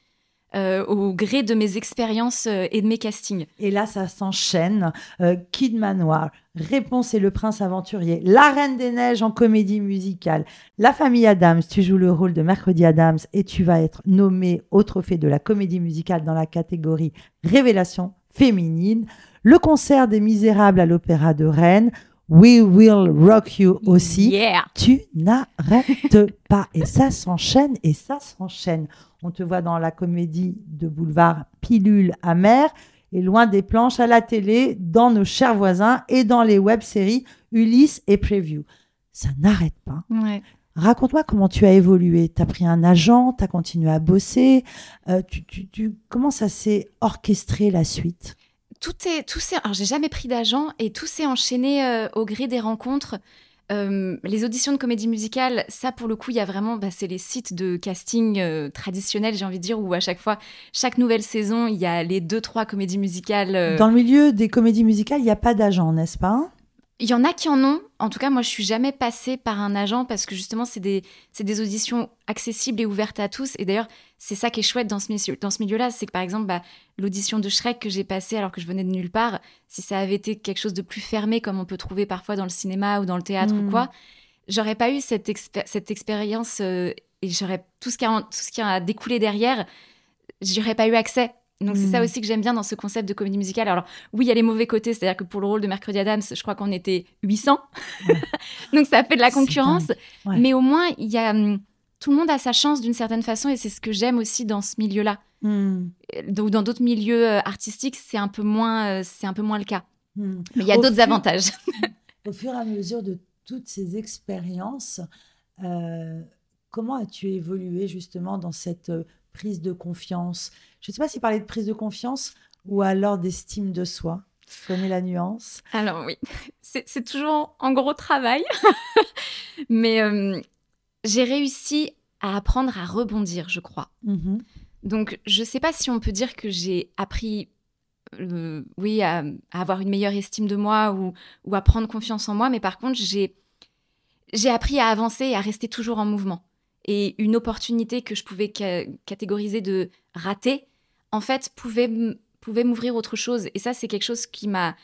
euh, au gré de mes expériences euh, et de mes castings. Et là, ça s'enchaîne. Euh, Kid Manoir, Réponse et le prince aventurier, La Reine des Neiges en comédie musicale, La famille Adams, tu joues le rôle de Mercredi Adams et tu vas être nommé au trophée de la comédie musicale dans la catégorie Révélation féminine, le concert des Misérables à l'Opéra de Rennes, We Will Rock You aussi. Yeah. tu n'arrêtes pas. Et ça s'enchaîne et ça s'enchaîne. On te voit dans la comédie de boulevard Pilule amère et loin des planches à la télé, dans nos chers voisins et dans les web-séries Ulysse et Preview. Ça n'arrête pas. Ouais. Raconte-moi comment tu as évolué. Tu as pris un agent, tu as continué à bosser. Euh, tu, tu- tu- comment ça s'est orchestré la suite? Tout est tout alors j'ai jamais pris d'agent et tout s'est enchaîné euh, au gré des rencontres. Euh, les auditions de comédie musicale ça pour le coup il y a vraiment bah, c'est les sites de casting euh, traditionnels j'ai envie de dire où à chaque fois chaque nouvelle saison il y a les deux trois comédies musicales Dans le milieu des comédies musicales, il n'y a pas d'agent, n'est-ce pas? Il y en a qui en ont. En tout cas, moi, je suis jamais passée par un agent parce que justement, c'est des, des auditions accessibles et ouvertes à tous. Et d'ailleurs, c'est ça qui est chouette dans ce, milieu-là. C'est que par exemple, bah, l'audition de Shrek que j'ai passée alors que je venais de nulle part, si ça avait été quelque chose de plus fermé, comme on peut trouver parfois dans le cinéma ou dans le théâtre ou Mm. quoi, j'aurais pas eu cette, expé- cette expérience euh, et j'aurais tout ce qui a, tout ce qui a découlé derrière, j'y aurais pas eu accès. Donc c'est ça aussi que j'aime bien dans ce concept de comédie musicale. Alors oui, il y a les mauvais côtés, c'est-à-dire que pour le rôle de Mercredi Adams, je crois qu'on était 800. Ouais. Donc ça fait de la concurrence. Ouais. Mais au moins, il y a hum, tout le monde a sa chance d'une certaine façon et c'est ce que j'aime aussi dans ce milieu-là. Hmm, Euh, Dans d'autres milieux euh, artistiques, c'est un peu moins, euh, c'est un peu moins le cas. hmm. Mais il y a Au d'autres avantages. Au fur et à mesure de toutes ces expériences, euh, comment as-tu évolué justement dans cette prise de confiance Je ne sais pas si parler de prise de confiance ou alors d'estime de soi. Tu connais la nuance Alors oui, c'est toujours en gros travail. Mais euh, j'ai réussi à apprendre à rebondir, je crois. Mhm. Donc, je ne sais pas si on peut dire que j'ai appris, euh, oui, à, à avoir une meilleure estime de moi ou, ou à prendre confiance en moi, mais par contre, j'ai j'ai appris à avancer et à rester toujours en mouvement. Et une opportunité que je pouvais ca- catégoriser de rater, en fait, pouvait, m'ouvrir autre chose. Et ça, c'est quelque chose qui m'a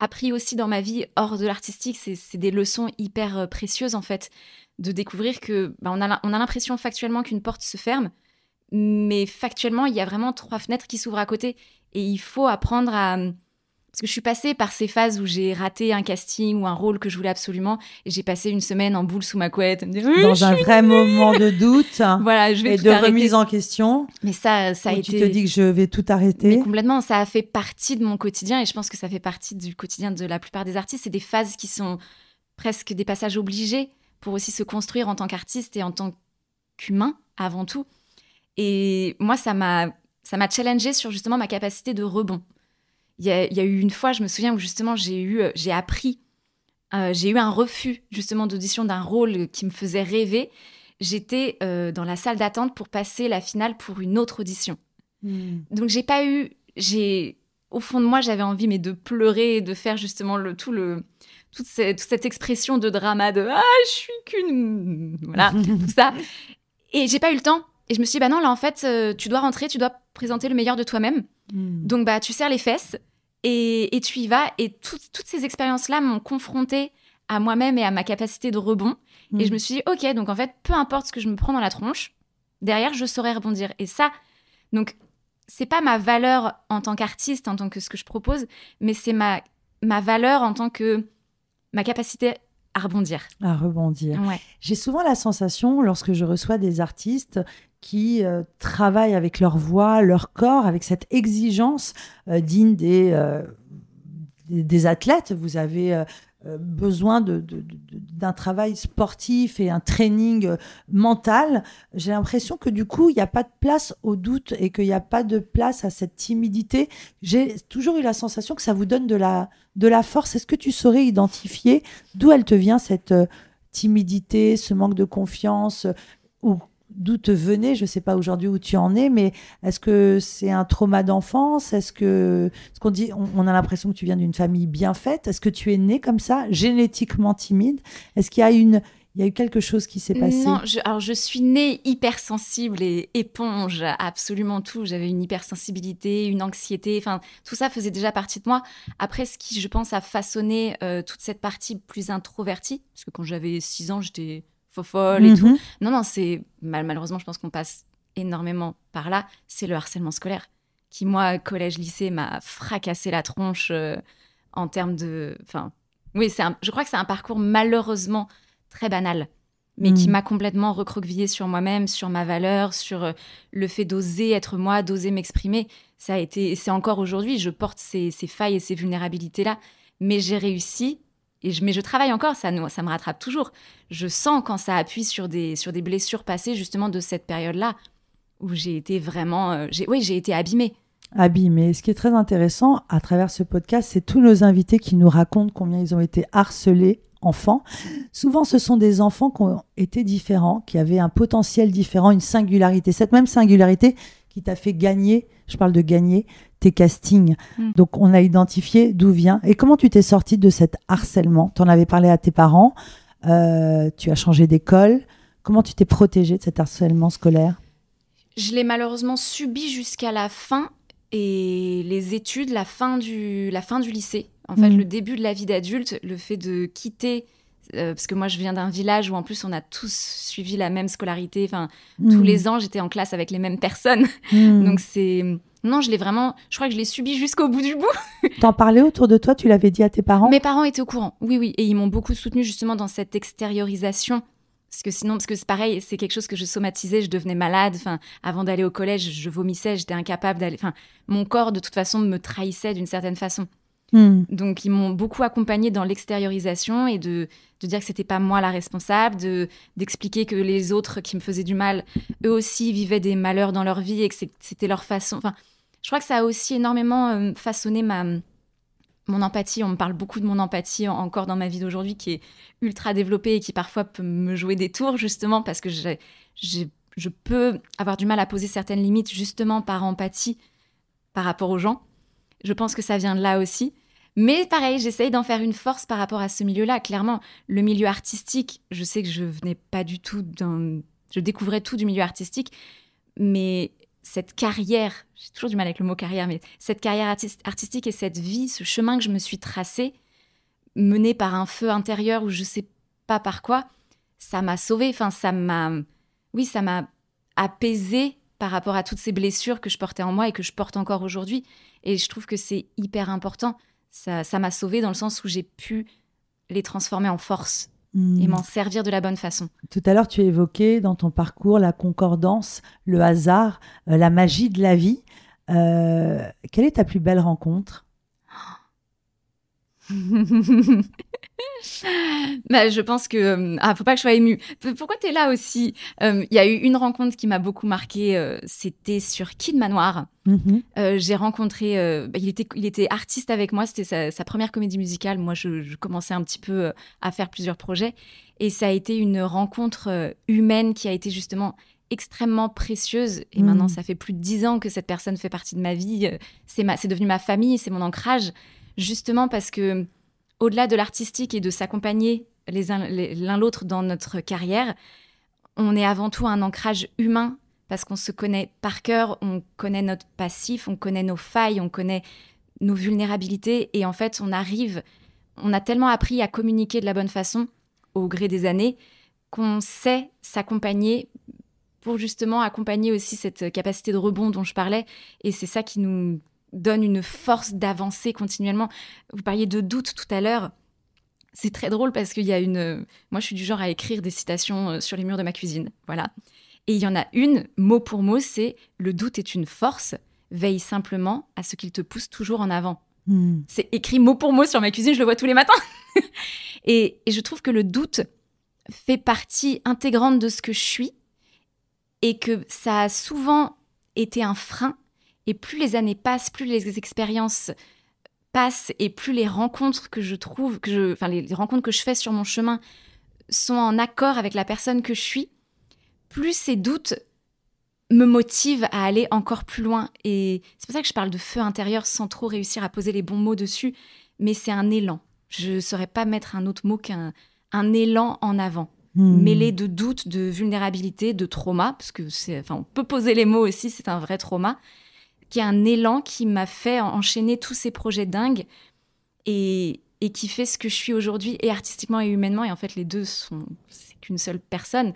appris aussi dans ma vie hors de l'artistique. C'est des leçons hyper euh, précieuses, en fait, de découvrir que bah, on a, on a l'impression factuellement qu'une porte se ferme, mais factuellement, il y a vraiment trois fenêtres qui s'ouvrent à côté. Et il faut apprendre à... Parce que je suis passée par ces phases où j'ai raté un casting ou un rôle que je voulais absolument, et j'ai passé une semaine en boule sous ma couette, me dire, Dans un vrai moment de doute voilà, je vais et tout de arrêter. remise en question, Mais ça, ça a été... tu te dis que je vais tout Mais arrêter. complètement, ça a fait partie de mon quotidien et je pense que ça fait partie du quotidien de la plupart des artistes. C'est des phases qui sont presque des passages obligés pour aussi se construire en tant qu'artiste et en tant qu'humain avant tout. Et moi, ça m'a ça m'a challengé sur justement ma capacité de rebond. Il y, a, il y a eu une fois, je me souviens où justement j'ai eu j'ai appris euh, j'ai eu un refus justement d'audition d'un rôle qui me faisait rêver. J'étais euh, dans la salle d'attente pour passer la finale pour une autre audition. Hmm. Donc j'ai pas eu, j'ai au fond de moi j'avais envie mais de pleurer et de faire justement le tout le toute cette, toute cette expression de drama de ah je suis qu'une voilà tout ça et j'ai pas eu le temps et je me suis dit bah non là en fait euh, tu dois rentrer tu dois présenter le meilleur de toi-même Hmm. donc bah tu serres les fesses et, et tu y vas et toutes toutes ces expériences là m'ont confrontée à moi-même et à ma capacité de rebond et Hmm. je me suis dit, ok, donc en fait, peu importe ce que je me prends dans la tronche, derrière, je saurais rebondir. Et ça, donc, c'est pas ma valeur en tant qu'artiste, en tant que ce que je propose, mais c'est ma, ma valeur en tant que ma capacité à rebondir. à rebondir. Ouais. J'ai souvent la sensation, lorsque je reçois des artistes qui euh, travaillent avec leur voix, leur corps, avec cette exigence euh, digne des, euh, des, des athlètes, vous avez besoin de- de- de- d'un travail sportif et un training mental. J'ai l'impression que du coup, il n'y a pas de place au doute et qu'il n'y a pas de place à cette timidité. J'ai toujours eu la sensation que ça vous donne de la, de la force. Est-ce que tu saurais identifier d'où elle te vient cette timidité, ce manque de confiance, ou d'où te venait, je ne sais pas aujourd'hui où tu en es, mais est-ce que c'est un trauma d'enfance? Est-ce que, ce qu'on dit, on, a l'impression que tu viens d'une famille bien faite Est-ce que tu es né comme ça, génétiquement timide? Est-ce qu'il y a une, il y a eu quelque chose qui s'est passé? Non, je, alors je suis née hypersensible et éponge à absolument tout. J'avais une hypersensibilité, une anxiété, enfin tout ça faisait déjà partie de moi. Après, ce qui, je pense, a façonné euh, toute cette partie plus introvertie, parce que quand j'avais 6 ans, j'étais fofolle et tout. Mhm. Non, non, c'est mal, malheureusement, je pense qu'on passe énormément par là. C'est le harcèlement scolaire qui, moi, collège, lycée, m'a fracassé la tronche euh, en termes de. Enfin, oui, c'est un- je crois que c'est un parcours malheureusement très banal, mais qui Mm. m'a complètement recroquevillée sur moi-même, sur ma valeur, sur euh, le fait d'oser être moi, d'oser m'exprimer. Ça a été, c'est encore aujourd'hui, je porte ces, ces failles et ces vulnérabilités-là, mais j'ai réussi. Et je, mais je travaille encore, ça, ça me rattrape toujours. Je sens quand ça appuie sur des, sur des blessures passées, justement, de cette période-là, où j'ai été vraiment. euh, j'ai, oui, j'ai été abîmée. abîmés. Ce qui est très intéressant à travers ce podcast, c'est tous nos invités qui nous racontent combien ils ont été harcelés enfants. Souvent, ce sont des enfants qui ont été différents, qui avaient un potentiel différent, une singularité. Cette même singularité qui t'a fait gagner, je parle de gagner, tes castings. Mm. Donc on a identifié d'où vient. Et comment tu t'es sortie de cet harcèlement? Tu en avais parlé à tes parents, euh, tu as changé d'école. Comment tu t'es protégée de cet harcèlement scolaire? Je l'ai malheureusement subi jusqu'à la fin et les études, la fin du, la fin du lycée. En fait, Mm. le début de la vie d'adulte, le fait de quitter, euh, parce que moi je viens d'un village où en plus on a tous suivi la même scolarité. Enfin, tous Mm. les ans j'étais en classe avec les mêmes personnes. Mm. Donc c'est. Non, je l'ai vraiment. Je crois que je l'ai subi jusqu'au bout du bout. T'en parlais autour de toi Tu l'avais dit à tes parents? Mes parents étaient au courant, oui, oui, et ils m'ont beaucoup soutenu justement dans cette extériorisation. Parce que sinon, parce que c'est pareil, c'est quelque chose que je somatisais, je devenais malade. Enfin, avant d'aller au collège, je vomissais, j'étais incapable d'aller. Enfin, mon corps de toute façon me trahissait d'une certaine façon. Mm. Donc, ils m'ont beaucoup accompagnée dans l'extériorisation et de, de dire que c'était pas moi la responsable, de d'expliquer que les autres qui me faisaient du mal, eux aussi vivaient des malheurs dans leur vie et que c'était leur façon. Enfin, je crois que ça a aussi énormément euh, façonné ma mon empathie. On me parle beaucoup de mon empathie en- encore dans ma vie d'aujourd'hui, qui est ultra développée et qui parfois peut me jouer des tours justement parce que j'ai- je peux avoir du mal à poser certaines limites justement par empathie par rapport aux gens. Je pense que ça vient de là aussi. Mais pareil, j'essaye d'en faire une force par rapport à ce milieu-là. Clairement, le milieu artistique, je sais que je venais pas du tout d'un... Je découvrais tout du milieu artistique, mais cette carrière, j'ai toujours du mal avec le mot carrière, mais cette carrière artis- artistique et cette vie, ce chemin que je me suis tracé, mené par un feu intérieur ou je sais pas par quoi, ça m'a sauvée. Enfin, ça m'a... Oui, ça m'a apaisée par rapport à toutes ces blessures que je portais en moi et que je porte encore aujourd'hui. Et je trouve que c'est hyper important. Ça m'a sauvée dans le sens où j'ai pu les transformer en force Mm. et m'en servir de la bonne façon. Tout à l'heure, tu évoquais dans ton parcours la concordance, le hasard, euh, la magie de la vie. Euh, quelle est ta plus belle rencontre? bah, je pense que euh, ah faut pas que je sois émue. Pourquoi tu es là aussi? Euh, Il y a eu une rencontre qui m'a beaucoup marquée. euh, C'était sur Kid Manoir. Mhm. Euh, J'ai rencontré. bah, il était il était artiste avec moi. C'était sa, sa première comédie musicale. Moi, je, je commençais un petit peu à faire plusieurs projets et ça a été une rencontre humaine qui a été justement extrêmement précieuse. Et Mm. maintenant, ça fait plus de dix ans que cette personne fait partie de ma vie. C'est ma, c'est devenu ma famille, c'est mon ancrage, justement parce que au-delà de l'artistique et de s'accompagner l'un l'autre dans notre carrière, on est avant tout un ancrage humain parce qu'on se connaît par cœur, on connaît notre passif, on connaît nos failles, on connaît nos vulnérabilités et en fait, on arrive, on a tellement appris à communiquer de la bonne façon au gré des années qu'on sait s'accompagner pour justement accompagner aussi cette capacité de rebond dont je parlais et c'est ça qui nous donne une force d'avancer continuellement. Vous parliez de doute tout à l'heure. C'est très drôle parce qu'il y a une. Moi, je suis du genre à écrire des citations euh, sur les murs de ma cuisine. Voilà. Et il y en a une, mot pour mot, c'est Le doute est une force. Veille simplement à ce qu'il te pousse toujours en avant. Mm. C'est écrit mot pour mot sur ma cuisine, je le vois tous les matins. et, et je trouve que le doute fait partie intégrante de ce que je suis et que ça a souvent été un frein. Et plus les années passent, plus les expériences passent et plus les rencontres que je trouve, que je, enfin les rencontres que je fais sur mon chemin sont en accord avec la personne que je suis, plus ces doutes me motivent à aller encore plus loin. Et c'est pour ça que je parle de feu intérieur sans trop réussir à poser les bons mots dessus, mais c'est un élan. Je ne saurais pas mettre un autre mot qu'un un élan en avant, Mm. mêlé de doutes, de vulnérabilité, de trauma, parce que c'est, enfin, on peut poser les mots aussi, c'est un vrai trauma, qui est un élan qui m'a fait enchaîner tous ces projets dingues et, et qui fait ce que je suis aujourd'hui, et artistiquement et humainement. Et en fait, les deux sont, c'est qu'une seule personne,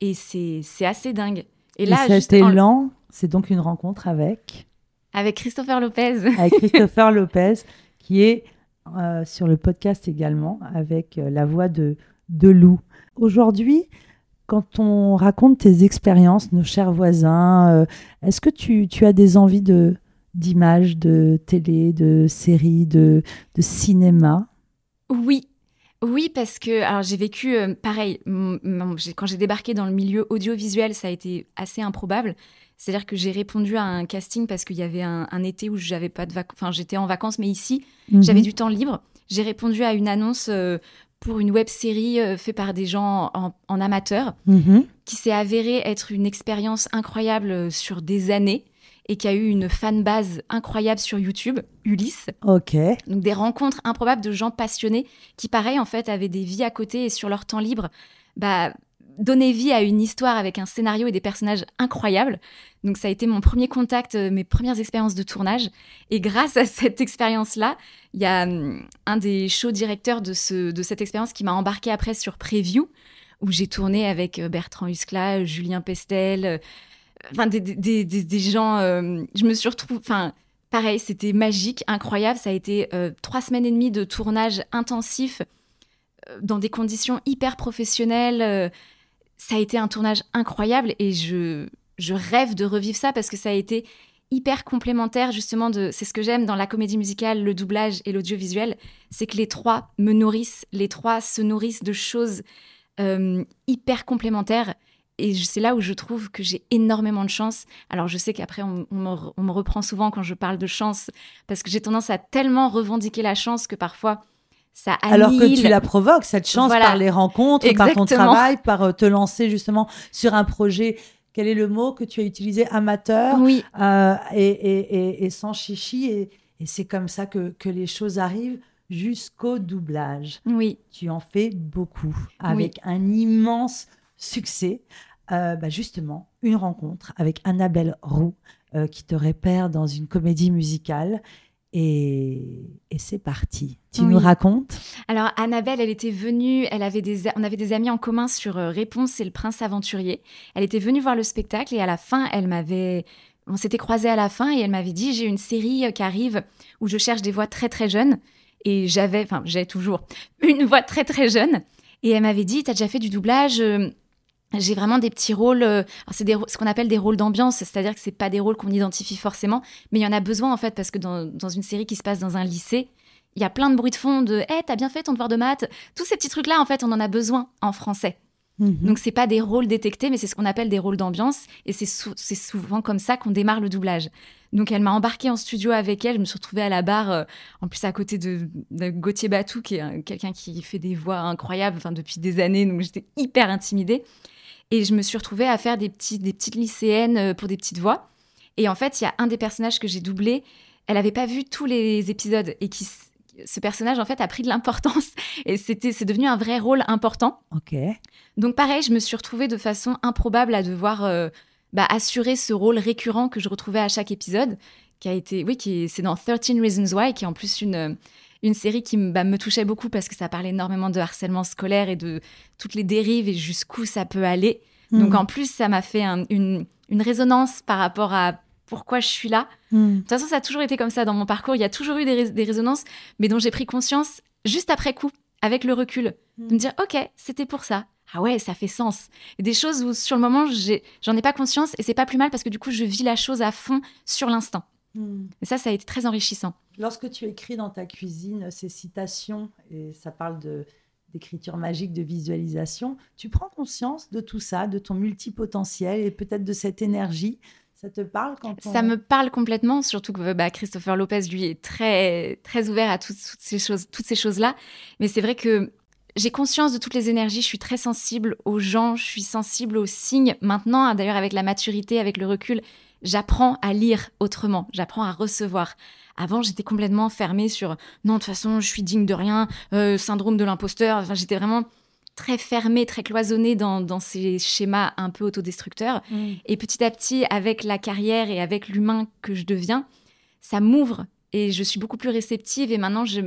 et c'est, assez dingue. Et Et là, cet en- élan, c'est donc une rencontre avec, avec Christopher Lopez. avec Christopher Lopez, qui est euh, sur le podcast également, avec euh, la voix de, de Lou. Aujourd'hui, quand on raconte tes expériences, nos chers voisins, euh, est-ce que tu, tu as des envies de d'images, de télé, de séries, de, de cinéma? Oui, oui, parce que alors j'ai vécu euh, pareil. quand j'ai débarqué dans le milieu audiovisuel, ça a été assez improbable. C'est-à-dire que j'ai répondu à un casting parce qu'il y avait un, un été où j'avais pas de vacances. Enfin, j'étais en vacances, mais ici, j'avais Mhm. du temps libre. J'ai répondu à une annonce euh, pour une web série faite par des gens en, amateur, Mhm. qui s'est avérée être une expérience incroyable sur des années et qui a eu une fanbase incroyable sur YouTube, Ulysse. Ok. Donc des rencontres improbables de gens passionnés qui, pareil, en fait, avaient des vies à côté et sur leur temps libre, bah, donnaient vie à une histoire avec un scénario et des personnages incroyables. Donc ça a été mon premier contact, euh, mes premières expériences de tournage. Et grâce à cette expérience-là, il y a hum, un des show directeurs de, ce, de cette expérience qui m'a embarqué après sur Preview, où j'ai tourné avec euh, Bertrand Huskla, Julien Pestel, euh, enfin des, des, des, des- gens. euh, je me suis retrouvée. Enfin, pareil, c'était magique, incroyable. Ça a été trois semaines et demie de tournage intensif dans des conditions hyper professionnelles. ça a été un tournage incroyable et je, je rêve de revivre ça parce que ça a été hyper complémentaire justement de c'est ce que j'aime dans la comédie musicale, le doublage et l'audiovisuel, c'est que les trois me nourrissent, les trois se nourrissent de choses euh, hyper complémentaires et c'est là où je trouve que j'ai énormément de chance. Alors je sais qu'après on, on me, re- on me reprend souvent quand je parle de chance parce que j'ai tendance à tellement revendiquer la chance que parfois ça Alors que tu la provoques, cette chance, Voilà. par les rencontres, par ton travail, par euh, te lancer justement sur un projet. Quel est le mot que tu as utilisé Amateur Oui, euh, et, et- et- et sans chichi. Et, et c'est comme ça que, que les choses arrivent jusqu'au doublage. oui, Tu en fais beaucoup, avec un immense succès. Euh, bah, justement, une rencontre avec Annabelle Roux, euh, qui te repère dans une comédie musicale. Et, et c'est parti. Tu Oui. nous racontes? Alors Annabelle, elle était venue, elle avait des, on avait des amis en commun sur euh, Réponse et le Prince Aventurier. Elle était venue voir le spectacle et à la fin, elle m'avait, on s'était croisés à la fin et elle m'avait dit j'ai une série euh, qui arrive où je cherche des voix très très jeunes et j'avais, enfin j'ai toujours une voix très très jeune et elle m'avait dit t'as déjà fait du doublage euh, j'ai vraiment des petits rôles, euh, c'est ce qu'on appelle des rôles d'ambiance, c'est-à-dire que c'est pas des rôles qu'on identifie forcément, mais il y en a besoin en fait parce que dans, dans une série qui se passe dans un lycée, il y a plein de bruits de fond de Eh, t'as bien fait ton devoir de maths. Tous ces petits trucs-là, en fait, on en a besoin en français. Mhm. Donc, c'est pas des rôles détectés, mais c'est ce qu'on appelle des rôles d'ambiance. Et c'est sou- c'est souvent comme ça qu'on démarre le doublage. Donc, elle m'a embarquée en studio avec elle. Je me suis retrouvée à la barre, euh, en plus à côté de, de Gauthier Batou, qui est un- quelqu'un qui fait des voix incroyables enfin, depuis des années. Donc, j'étais hyper intimidée. Et je me suis retrouvée à faire des, petits, des petites lycéennes euh, pour des petites voix. Et en fait, il y a un des personnages que j'ai doublé. Elle n'avait pas vu tous les épisodes et qui ce personnage en fait a pris de l'importance et c'était c'est devenu un vrai rôle important. Ok. Donc pareil, je me suis retrouvée de façon improbable à devoir euh, bah, assurer ce rôle récurrent que je retrouvais à chaque épisode, qui a été, oui, qui est- c'est dans 13 Reasons Why, qui est en plus une, euh, une série qui me- bah, me touchait beaucoup parce que ça parlait énormément de harcèlement scolaire et de toutes les dérives et jusqu'où ça peut aller. Donc Mhm. en plus, ça m'a fait un- une, une résonance par rapport à pourquoi je suis là. Mhm. De toute façon, ça a toujours été comme ça dans mon parcours. Il y a toujours eu des, rés- des résonances, mais dont j'ai pris conscience juste après coup, avec le recul, de me dire ok, c'était pour ça. Ah ouais, ça fait sens. Des choses où sur le moment, j'en ai pas conscience et c'est pas plus mal parce que du coup, je vis la chose à fond sur l'instant. Et ça, ça a été très enrichissant. Lorsque tu écris dans ta cuisine ces citations, et ça parle de d'écriture magique, de visualisation, tu prends conscience de tout ça, de ton multipotentiel et peut-être de cette énergie. Ça te parle quand on... Ça me parle complètement, surtout que bah, Christopher Lopez, lui, est très, très ouvert à toutes, toutes ces choses, toutes ces choses-là. Mais c'est vrai que j'ai conscience de toutes les énergies. Je suis très sensible aux gens, je suis sensible aux signes. Maintenant, d'ailleurs, avec la maturité, avec le recul, j'apprends à lire autrement. J'apprends à recevoir. Avant, j'étais complètement fermée sur non, de toute façon, je suis digne de rien, euh, syndrome de l'imposteur. Enfin, j'étais vraiment très fermée, très cloisonnée dans, dans ces schémas un peu autodestructeurs. Mhm. Et petit à petit, avec la carrière et avec l'humain que je deviens, ça m'ouvre et je suis beaucoup plus réceptive. Et maintenant, je,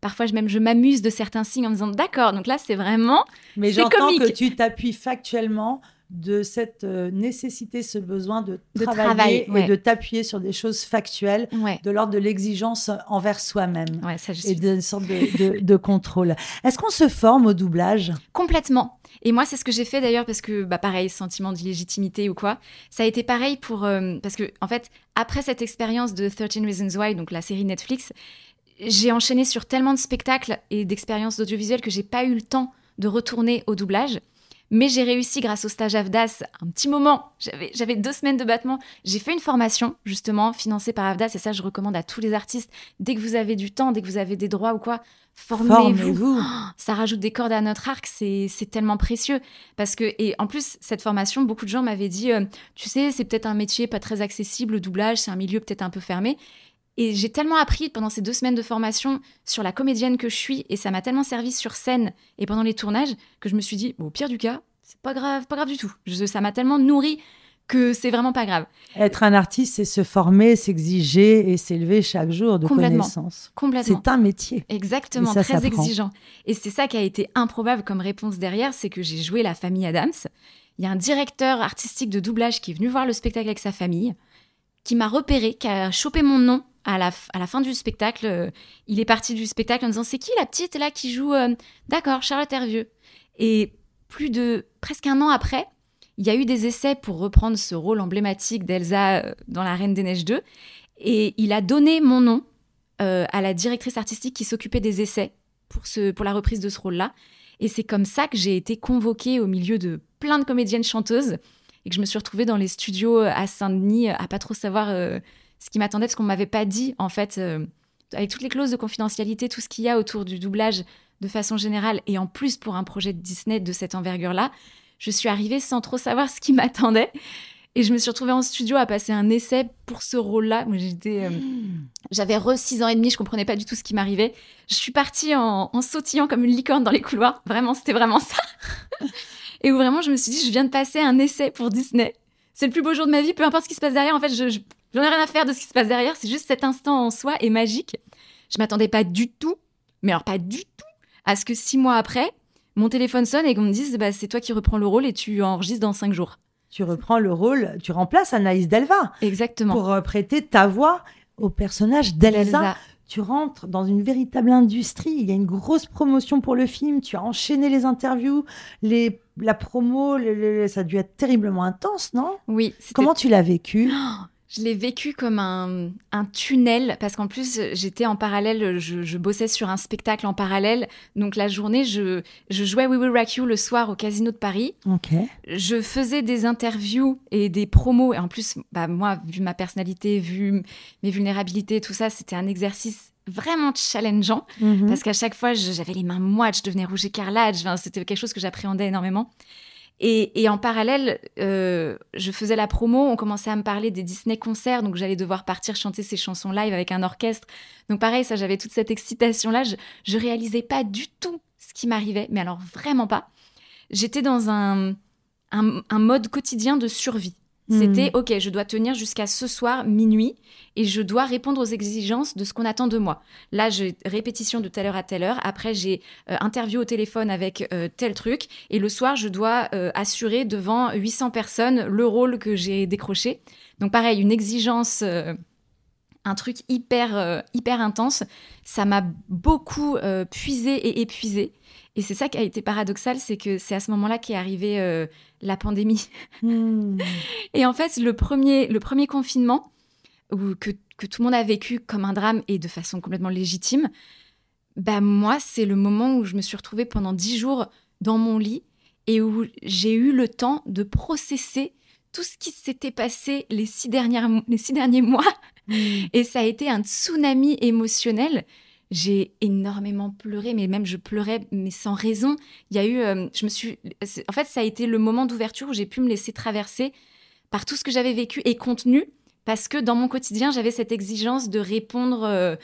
parfois, je, même, je m'amuse de certains signes en me disant d'accord, donc là, c'est vraiment. Mais j'entends que tu t'appuies factuellement de cette euh, nécessité, ce besoin de, De travailler travail, ouais. et de t'appuyer sur des choses factuelles, Ouais, de l'ordre de l'exigence envers soi-même. ouais Et suis d'une sorte de, de- de contrôle. Est-ce qu'on se forme au doublage? Complètement. Et moi, c'est ce que j'ai fait d'ailleurs parce que, bah, pareil, sentiment d'illégitimité ou quoi. Ça a été pareil pour. euh, parce que, en fait, après cette expérience de 13 Reasons Why, donc la série Netflix, j'ai enchaîné sur tellement de spectacles et d'expériences d'audiovisuel que j'ai pas eu le temps de retourner au doublage. Mais j'ai réussi grâce au stage AFDAS un petit moment. J'avais deux semaines de battement. J'ai fait une formation justement financée par AFDAS et ça je recommande à tous les artistes. Dès que vous avez du temps, dès que vous avez des droits ou quoi, formez-vous. ça rajoute des cordes à notre arc, c'est tellement précieux. Parce que, et en plus, cette formation, beaucoup de gens m'avaient dit, euh, tu sais, c'est peut-être un métier pas très accessible, le doublage, c'est un milieu peut-être un peu fermé. Et j'ai tellement appris pendant ces deux semaines de formation sur la comédienne que je suis, et ça m'a tellement servi sur scène et pendant les tournages, que je me suis dit, au pire du cas, c'est pas grave, pas grave du tout. ça m'a tellement nourri que c'est vraiment pas grave. Être un artiste, c'est se former, s'exiger et s'élever chaque jour de connaissances. Complètement. C'est un métier. Exactement, très exigeant. Et c'est ça qui a été improbable comme réponse derrière, c'est que j'ai joué la famille Adams. Il y a un directeur artistique de doublage qui est venu voir le spectacle avec sa famille, qui m'a repéré, qui a chopé mon nom à la, à la fin du spectacle. Il est parti du spectacle en disant C'est qui la petite là qui joue euh, D'accord, Charlotte Hervieux. Et plus de presque un an après, il y a eu des essais pour reprendre ce rôle emblématique d'Elsa euh, dans La Reine des Neiges 2. Et il a donné mon nom euh, à la directrice artistique qui s'occupait des essais pour, ce, pour la reprise de ce rôle-là. Et c'est comme ça que j'ai été convoquée au milieu de plein de comédiennes chanteuses et que je me suis retrouvée dans les studios à Saint-Denis à pas trop savoir euh, ce qui m'attendait parce qu'on m'avait pas dit en fait avec toutes les clauses de confidentialité, tout ce qu'il y a autour du doublage de façon générale et en plus pour un projet de Disney de cette envergure-là, je suis arrivée sans trop savoir ce qui m'attendait. Et je me suis retrouvée en studio à passer un essai pour ce rôle-là. Moi, j'étais, euh, hmm. j'avais re 6 ans et demi, je comprenais pas du tout ce qui m'arrivait. Je suis partie en, sautillant comme une licorne dans les couloirs. Vraiment, c'était vraiment ça. et où vraiment, je me suis dit, je viens de passer un essai pour Disney. C'est le plus beau jour de ma vie, peu importe ce qui se passe derrière. En fait, je, j'en ai rien à faire de ce qui se passe derrière. C'est juste cet instant en soi est magique. Je m'attendais pas du tout, mais alors pas du tout, à ce que six mois après, mon téléphone sonne et qu'on me dise bah, c'est toi qui reprends le rôle et tu enregistres dans cinq jours. Tu reprends le rôle, tu remplaces Anaïs Delva. Exactement. Pour euh, prêter ta voix au personnage d'Elsa. Tu rentres dans une véritable industrie. Il y a une grosse promotion pour le film. Tu as enchaîné les interviews, les, la promo. ça a dû être terriblement intense, non? Oui. Comment tu l'as vécu? Oh, je l'ai vécu comme un, tunnel parce qu'en plus j'étais en parallèle, je, bossais sur un spectacle en parallèle. Donc la journée, je, jouais We Will Rock You le soir au Casino de Paris. Je faisais des interviews et des promos. Et en plus, bah, moi, vu ma personnalité, vu mes vulnérabilités, tout ça, c'était un exercice vraiment challengeant mhm. parce qu'à chaque fois, j'avais les mains moites, je devenais rouge écarlate. c'était quelque chose que j'appréhendais énormément. Et, en parallèle, euh, je faisais la promo, on commençait à me parler des Disney concerts, donc j'allais devoir partir chanter ces chansons live avec un orchestre. Donc pareil, ça, j'avais toute cette excitation-là. Je, je réalisais pas du tout ce qui m'arrivait, mais alors vraiment pas. J'étais dans un, un mode quotidien de survie. C'était hmm. OK, je dois tenir jusqu'à ce soir minuit et je dois répondre aux exigences de ce qu'on attend de moi. Là, j'ai répétition de telle heure à telle heure. Après, j'ai euh, interview au téléphone avec euh, tel truc et le soir, je dois euh, assurer devant 800 personnes le rôle que j'ai décroché. Donc pareil, une exigence un truc hyper hyper intense, ça m'a beaucoup puisé et épuisé. Et c'est ça qui a été paradoxal, c'est que c'est à ce moment-là qu'est arrivée euh, la pandémie. Hmm. Et en fait, le premier, le premier confinement, où, que, que, tout le monde a vécu comme un drame et de façon complètement légitime, bah moi, c'est le moment où je me suis retrouvée pendant dix jours dans mon lit et où j'ai eu le temps de processer tout ce qui s'était passé les six, dernières, les six derniers mois. Hmm. Et ça a été un tsunami émotionnel j'ai énormément pleuré, mais même je pleurais, mais sans raison. Il y a eu, euh, je me suis, en fait, ça a été le moment d'ouverture où j'ai pu me laisser traverser par tout ce que j'avais vécu et contenu, parce que dans mon quotidien, j'avais cette exigence de répondre, euh,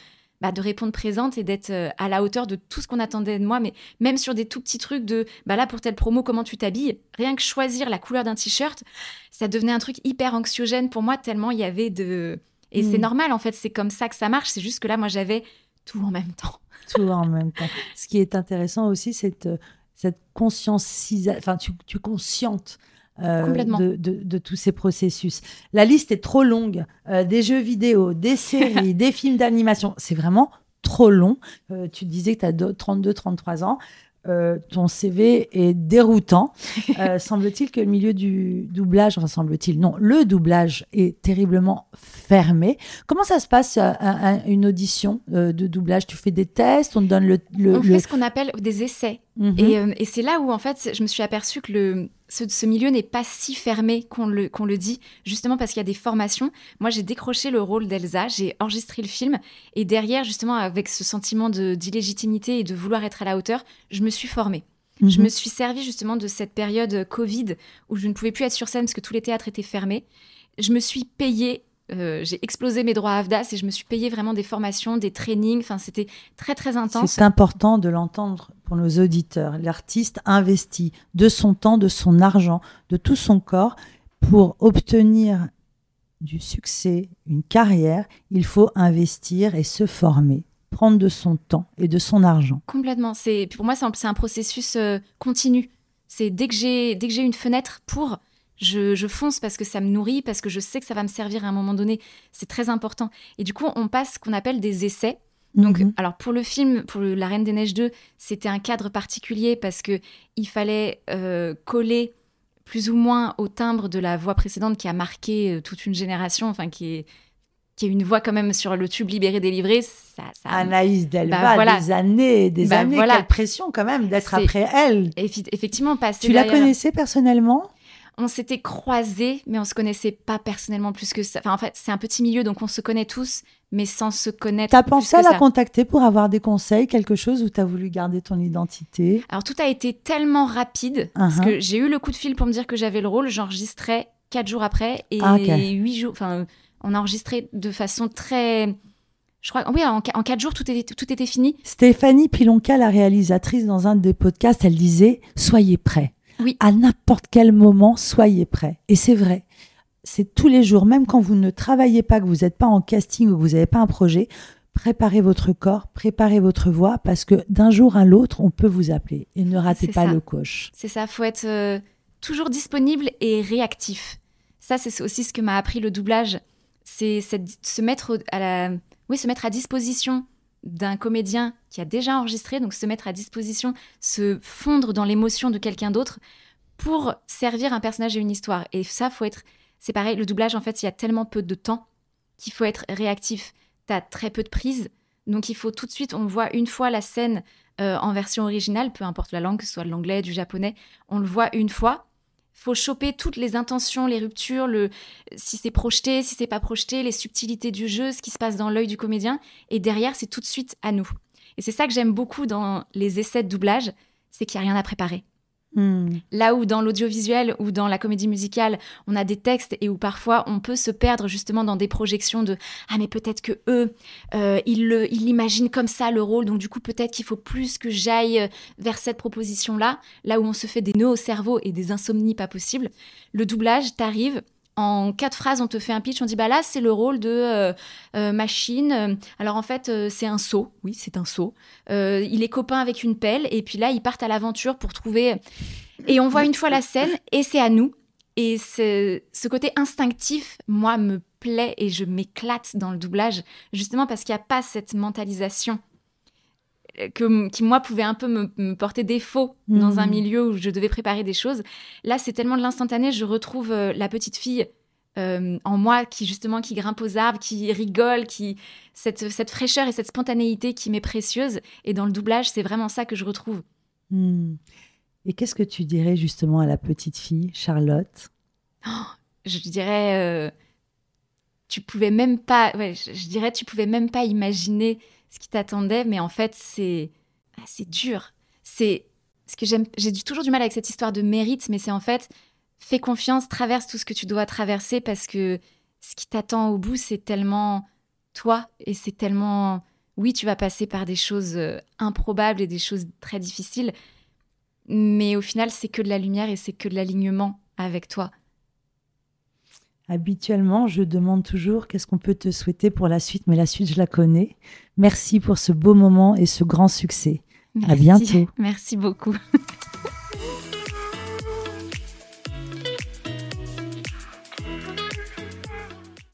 bah, de répondre présente et d'être euh, à la hauteur de tout ce qu'on attendait de moi, mais même sur des tout petits trucs de, bah là pour telle promo, comment tu t'habilles, rien que choisir la couleur d'un t-shirt, ça devenait un truc hyper anxiogène pour moi tellement il y avait de, et c'est mmh. normal en fait, c'est comme ça que ça marche. C'est juste que là, moi, j'avais tout en même temps. tout en même temps. Ce qui est intéressant aussi, c'est euh, cette conscience, enfin, tu, tu conscientes euh, de, de, tous ces processus. La liste est trop longue. Euh, des jeux vidéo, des séries, des films d'animation. C'est vraiment trop long. tu disais que tu as 32, 33 ans. Euh, ton CV est déroutant. Euh, semble-t-il que le milieu du doublage, enfin semble-t-il, non, le doublage est terriblement fermé. Comment ça se passe à, une audition euh, de doublage? Tu fais des tests, on te donne le... on fait ce qu'on appelle des essais. Mhm. Et, c'est là où, en fait, je me suis aperçue que le, ce, milieu n'est pas si fermé qu'on le, qu'on le dit, justement parce qu'il y a des formations. Moi, j'ai décroché le rôle d'Elsa, j'ai enregistré le film, et derrière, justement, avec ce sentiment d'illégitimité et de vouloir être à la hauteur, je me suis formée. Je mhm. me suis servi justement de cette période Covid où je ne pouvais plus être sur scène parce que tous les théâtres étaient fermés. Je me suis payée euh, j'ai explosé mes droits à AFDAS et je me suis payé vraiment des formations, des trainings. Enfin, c'était très, très intense. C'est important de l'entendre pour nos auditeurs. L'artiste investit de son temps, de son argent, de tout son corps pour obtenir du succès, une carrière. Il faut investir et se former prendre de son temps et de son argent. Complètement. C'est pour moi c'est un, processus euh, continu. C'est dès que j'ai dès que j'ai une fenêtre pour je, fonce parce que ça me nourrit, parce que je sais que ça va me servir à un moment donné. C'est très important. Et du coup, on passe ce qu'on appelle des essais. Donc, mhm. alors pour le film, pour La Reine des Neiges 2, c'était un cadre particulier parce que il fallait euh, coller plus ou moins au timbre de la voix précédente qui a marqué euh, toute une génération, enfin qui est qui est une voix quand même sur le tube libéré délivré. Ça, ça... Anaïs Delva, bah, des années, des bah, années, quelle pression quand même d'être après elle. Effectivement, passer. Tu la connaissais personnellement? On s'était croisés, mais on se connaissait pas personnellement plus que ça. Enfin, en fait, c'est un petit milieu, donc on se connaît tous, mais sans se connaître. T'as pensé à la contacter pour avoir des conseils, quelque chose où t'as voulu garder ton identité? Alors tout a été tellement rapide parce uh-huh. que j'ai eu le coup de fil pour me dire que j'avais le rôle. J'enregistrais quatre jours après et ah, huit jours. Enfin, on a enregistré de façon très. Je crois, oui, en, quatre jours, tout était, tout était fini. Stéphanie Pilonka, la réalisatrice, dans un des podcasts, elle disait Soyez prêts. Oui. À n'importe quel moment, soyez prêts. Et c'est vrai. C'est tous les jours, même quand vous ne travaillez pas, que vous n'êtes pas en casting ou que vous n'avez pas un projet, préparez votre corps, préparez votre voix, parce que d'un jour à l'autre, on peut vous appeler. Et ne ratez pas le coche. C'est ça, faut être euh, toujours disponible et réactif. Ça, c'est aussi ce que m'a appris le doublage. C'est se mettre à la, oui, se mettre à disposition d'un comédien qui a déjà enregistré, donc se mettre à disposition, se fondre dans l'émotion de quelqu'un d'autre pour servir un personnage et une histoire. Et ça, faut être. C'est pareil, le doublage, en fait, il y a tellement peu de temps qu'il faut être réactif. Tu as très peu de prise, donc il faut tout de suite, on voit une fois la scène euh, en version originale, peu importe la langue, que ce soit l'anglais, du japonais, on le voit une fois faut choper toutes les intentions, les ruptures, le si c'est projeté, si c'est pas projeté, les subtilités du jeu, ce qui se passe dans l'œil du comédien. Et derrière, c'est tout de suite à nous. Et c'est ça que j'aime beaucoup dans les essais de doublage, c'est qu'il n'y a rien à préparer. Hmm. Là où dans l'audiovisuel ou dans la comédie musicale, on a des textes et où parfois on peut se perdre justement dans des projections de ah mais peut-être que eux euh, ils le ils l'imaginent comme ça le rôle donc du coup peut-être qu'il faut plus que j'aille vers cette proposition là là où on se fait des nœuds au cerveau et des insomnies pas possibles. Le doublage t'arrive en quatre phrases, on te fait un pitch, on dit bah là c'est le rôle de euh, euh, machine. Alors en fait euh, c'est un saut, oui c'est un saut. il est copain avec une pelle et puis là ils partent à l'aventure pour trouver. Et on voit une fois la scène et c'est à nous. Et ce côté instinctif, moi, me plaît et je m'éclate dans le doublage, justement parce qu'il n'y a pas cette mentalisation que, qui, moi, pouvait un peu me, porter défaut dans un mmh. milieu où je devais préparer des choses. Là, c'est tellement de l'instantané, je retrouve euh, la petite fille euh, en moi qui, justement, qui grimpe aux arbres, qui rigole, qui cette, cette fraîcheur et cette spontanéité qui m'est précieuse. Et dans le doublage, c'est vraiment ça que je retrouve. Mmh. Et qu'est-ce que tu dirais justement à la petite fille, Charlotte? Oh, Je dirais, euh, tu pouvais même pas, ouais, je dirais, tu pouvais même pas imaginer ce qui t'attendait, mais en fait, c'est ah, c'est dur. C'est ce que j'aime. J'ai toujours du mal avec cette histoire de mérite, mais c'est en fait fais confiance, traverse tout ce que tu dois traverser parce que ce qui t'attend au bout, c'est tellement toi et c'est tellement. Oui, tu vas passer par des choses euh, improbables et des choses très difficiles, mais au final, c'est que de la lumière et c'est que de l'alignement avec toi. Habituellement, je demande toujours qu'est-ce qu'on peut te souhaiter pour la suite, mais la suite, je la connais. Merci pour ce beau moment et ce grand succès. À bientôt. Merci beaucoup.